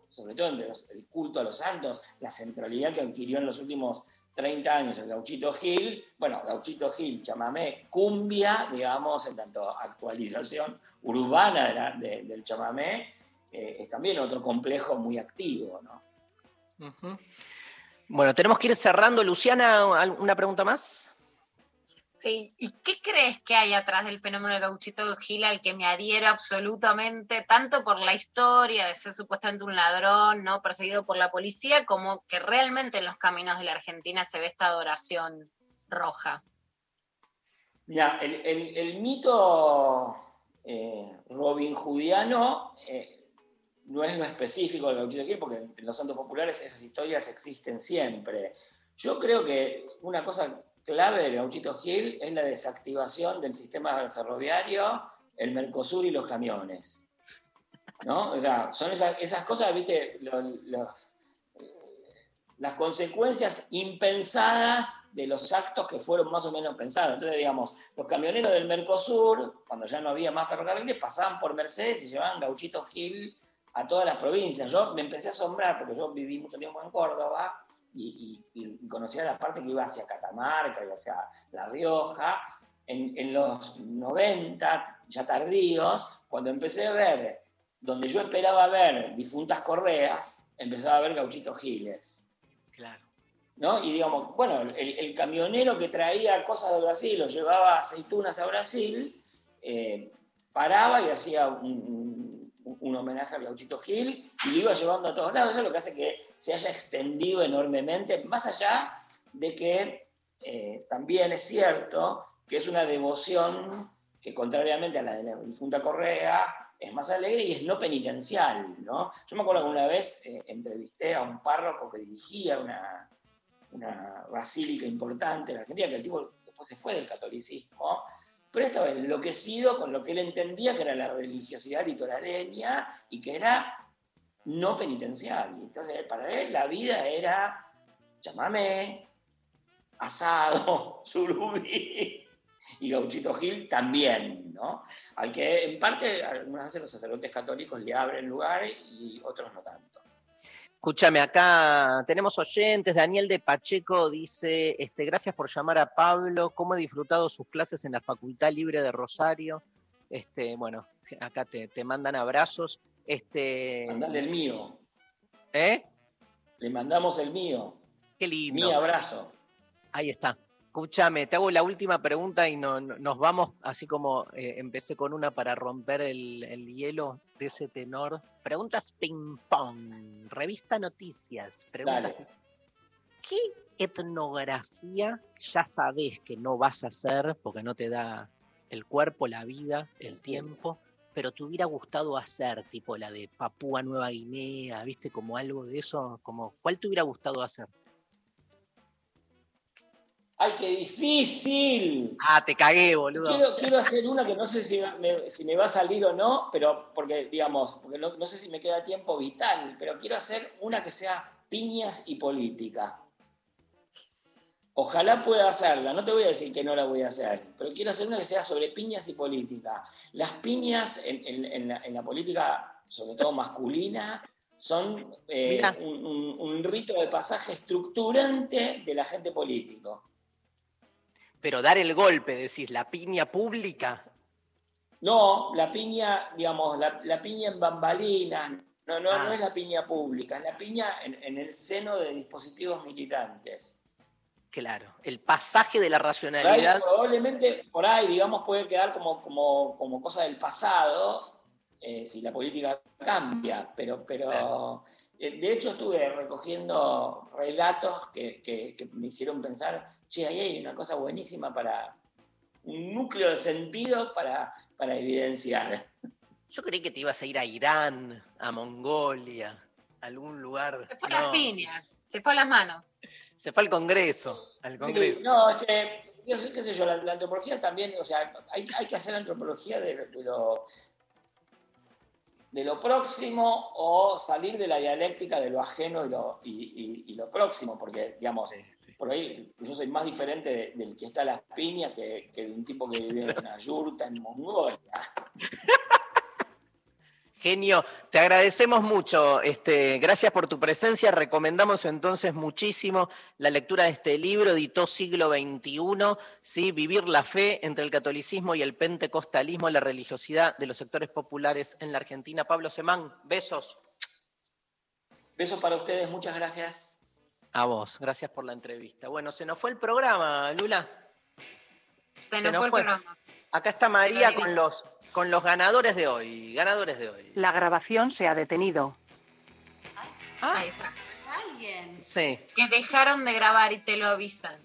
sobre todo entre los- el culto a los santos, la centralidad que adquirió en los últimos 30 años el gauchito Gil, bueno, gauchito Gil, chamamé, cumbia, digamos, en tanto actualización urbana de del chamamé, eh, es también otro complejo muy activo, ¿no? Bueno, tenemos que ir cerrando. Luciana, ¿al- ¿una pregunta más? Sí, ¿y qué crees que hay atrás del fenómeno del gauchito Gil al que me adhiero absolutamente, tanto por la historia de ser supuestamente un ladrón, ¿no? Perseguido por la policía, como que realmente en los caminos de la Argentina se ve esta adoración roja? Mira, el, el- mito eh, Robin Hoodiano eh, no es lo específico del gauchito Gil, porque en los santos populares esas historias existen siempre. Yo creo que una cosa clave del gauchito Gil es la desactivación del sistema ferroviario, el Mercosur y los camiones. ¿No? O sea, son esas, cosas, viste, las consecuencias impensadas de los actos que fueron más o menos pensados. Entonces, digamos, los camioneros del Mercosur, cuando ya no había más ferrocarriles, pasaban por Mercedes y llevaban gauchito Gil a todas las provincias. Yo me empecé a asombrar porque yo viví mucho tiempo en Córdoba y, y- y conocía la parte que iba hacia Catamarca y hacia La Rioja. En, en los 90, ya tardíos, cuando empecé a ver, donde yo esperaba ver difuntas correas, empezaba a ver gauchitos giles. Claro. ¿no? Y digamos, bueno, el, el camionero que traía cosas de Brasil o llevaba aceitunas a Brasil, eh, paraba y hacía un, un- homenaje al gauchito Gil y lo iba llevando a todos lados. Eso es lo que hace que se haya extendido enormemente, más allá de que eh, también es cierto que es una devoción que contrariamente a la de la difunta Correa, es más alegre y es no penitencial, ¿no? Yo me acuerdo que una vez eh, entrevisté a un párroco que dirigía una, una basílica importante en Argentina, que el tipo después se fue del catolicismo, pero estaba enloquecido con lo que él entendía que era la religiosidad litoraleña y que era no penitencial. Entonces, para él la vida era chamamé, asado, *laughs* surubí y gauchito Gil también, ¿no? Al que en parte algunas veces los sacerdotes católicos le abren lugar y otros no tanto. Escúchame, acá tenemos oyentes. Daniel de Pacheco dice: este, Gracias por llamar a Pablo. ¿Cómo he disfrutado sus clases en la Facultad Libre de Rosario? Este, bueno, acá te, te mandan abrazos. Este, Mandale el mío. ¿Eh? Le mandamos el mío. Qué lindo. Mi abrazo. Ahí está. Escúchame, te hago la última pregunta y no- no- nos vamos, así como eh, empecé con una para romper el, el hielo de ese tenor. Preguntas ping-pong, revista Noticias. Preguntas. Dale. ¿Qué etnografía ya sabes que no vas a hacer porque no te da el cuerpo, la vida, el tiempo, pero te hubiera gustado hacer, tipo la de Papúa Nueva Guinea, viste, como algo de eso? Como, ¿Cuál te hubiera gustado hacer? ¡Ay, qué difícil! Ah, te cagué, boludo. Quiero, quiero hacer una que no sé si me, si me va a salir o no, pero porque, digamos, porque no, no sé si me queda tiempo vital, pero quiero hacer una que sea piñas y política. Ojalá pueda hacerla, no te voy a decir que no la voy a hacer, pero quiero hacer una que sea sobre piñas y política. Las piñas en, en- en la, en la política, sobre todo masculina, son eh, un- un rito de pasaje estructurante del agente político. Pero dar el golpe, decís, la piña pública. No, la piña, digamos, la, la piña en bambalinas, no, no, Ah. no es la piña pública, es la piña en, en el seno de dispositivos militantes. Claro, el pasaje de la Por ahí, racionalidad. probablemente, por ahí, digamos, puede quedar como, como, como cosa del pasado, eh, si la política cambia, pero, pero eh, de hecho estuve recogiendo relatos que, que- que me hicieron pensar, che, ahí hay una cosa buenísima para, un núcleo de sentido para, para evidenciar. *laughs* Yo creí que te ibas a ir a Irán, a Mongolia, a algún lugar. Se fue a las No, piñas, se fue a las manos. se fue al Congreso, al Sí, Congreso. no, es que, yo sé- qué sé yo, la, la antropología también, o sea, hay, hay que hacer antropología de, de lo, de lo próximo o salir de la dialéctica de lo ajeno y lo, y, y- y lo próximo, porque, digamos, por ahí yo soy más diferente de- del que está a las piñas que, que de un tipo que vive en una yurta en Mongolia. *laughs* Genio, te agradecemos mucho. Este, gracias por tu presencia. Recomendamos entonces muchísimo la lectura de este libro, editó siglo XXI, ¿sí? Vivir la fe entre el catolicismo y el pentecostalismo, la religiosidad de los sectores populares en la Argentina. Pablo Semán, besos. Besos para ustedes, muchas gracias. A vos, gracias por la entrevista. Bueno, se nos fue el programa, Lula. Se nos fue el programa. Acá está María con los, con los ganadores de hoy. Ganadores de hoy. La grabación se ha detenido. Ahí está. Alguien. Sí. Que dejaron de grabar y te lo avisan.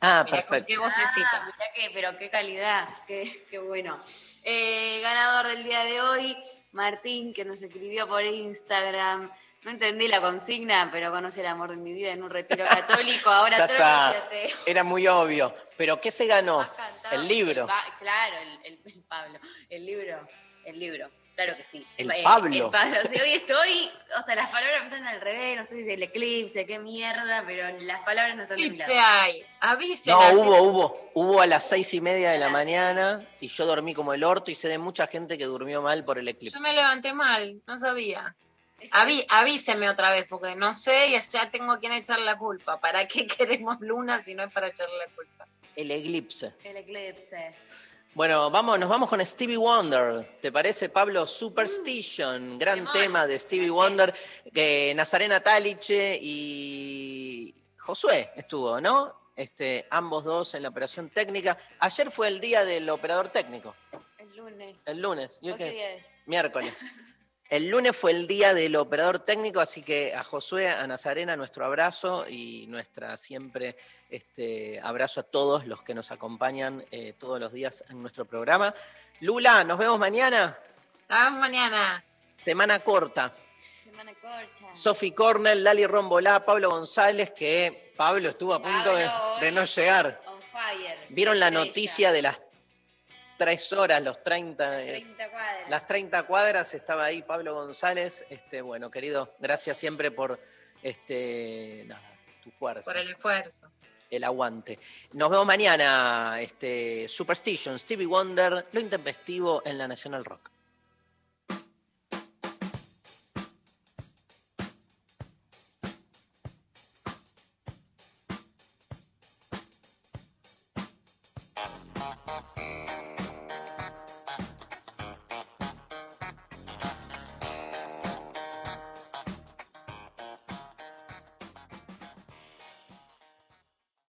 Ah, perfecto. qué vocecita. Ah, mirá que, pero qué calidad, qué, qué bueno. Eh, ganador del día de hoy, Martín, que nos escribió por Instagram. No entendí la consigna, pero conoce el amor de mi vida en un retiro *laughs* católico. Ahora Ya está. Era muy obvio. ¿Pero qué se ganó? El libro. Claro, el, el- el Pablo. El libro, el libro. Claro que sí. El Eh, Pablo. el Pablo. Sí, hoy estoy, o sea, las palabras me están al revés, no sé si es el eclipse, qué mierda, pero las palabras no están Eclipse hay. Avisen. No, hubo, hubo. Hubo a las seis y media de la mañana y yo dormí como el orto y sé de mucha gente que durmió mal por el eclipse. Yo me levanté mal, no sabía. Aví- avíseme otra vez, porque no sé y ya tengo a quien echar la culpa. ¿Para qué *laughs* queremos luna si no es para echarle la culpa? El eclipse. El eclipse. Bueno, vamos, nos vamos con Stevie Wonder. ¿Te parece, Pablo? Superstition, gran tema de Stevie Wonder. Que Nazarena Taliche y Josué estuvo, ¿no? Este, ambos dos en la operación técnica. Ayer fue el día del operador técnico, El lunes. el lunes. Miércoles. *laughs* El lunes fue el día del operador técnico, así que a Josué, a Nazarena, nuestro abrazo y nuestra siempre este, abrazo a todos los que nos acompañan eh, todos los días en nuestro programa. Lula, nos vemos mañana. Hasta mañana. Semana corta. Semana corta. Sofi Cornell, Lali Rombolá, Pablo González, que Pablo estuvo a punto de, Pablo, de no llegar. On fire. ¿Vieron la Estrella. noticia de las tres horas, los 30? eh, 30 cuadras. Las 30 cuadras estaba ahí Pablo González. Este, bueno, querido, gracias siempre por este, nada, tu fuerza, Por el esfuerzo. el aguante. Nos vemos mañana. Este, Superstition, Stevie Wonder, lo intempestivo en la National Rock.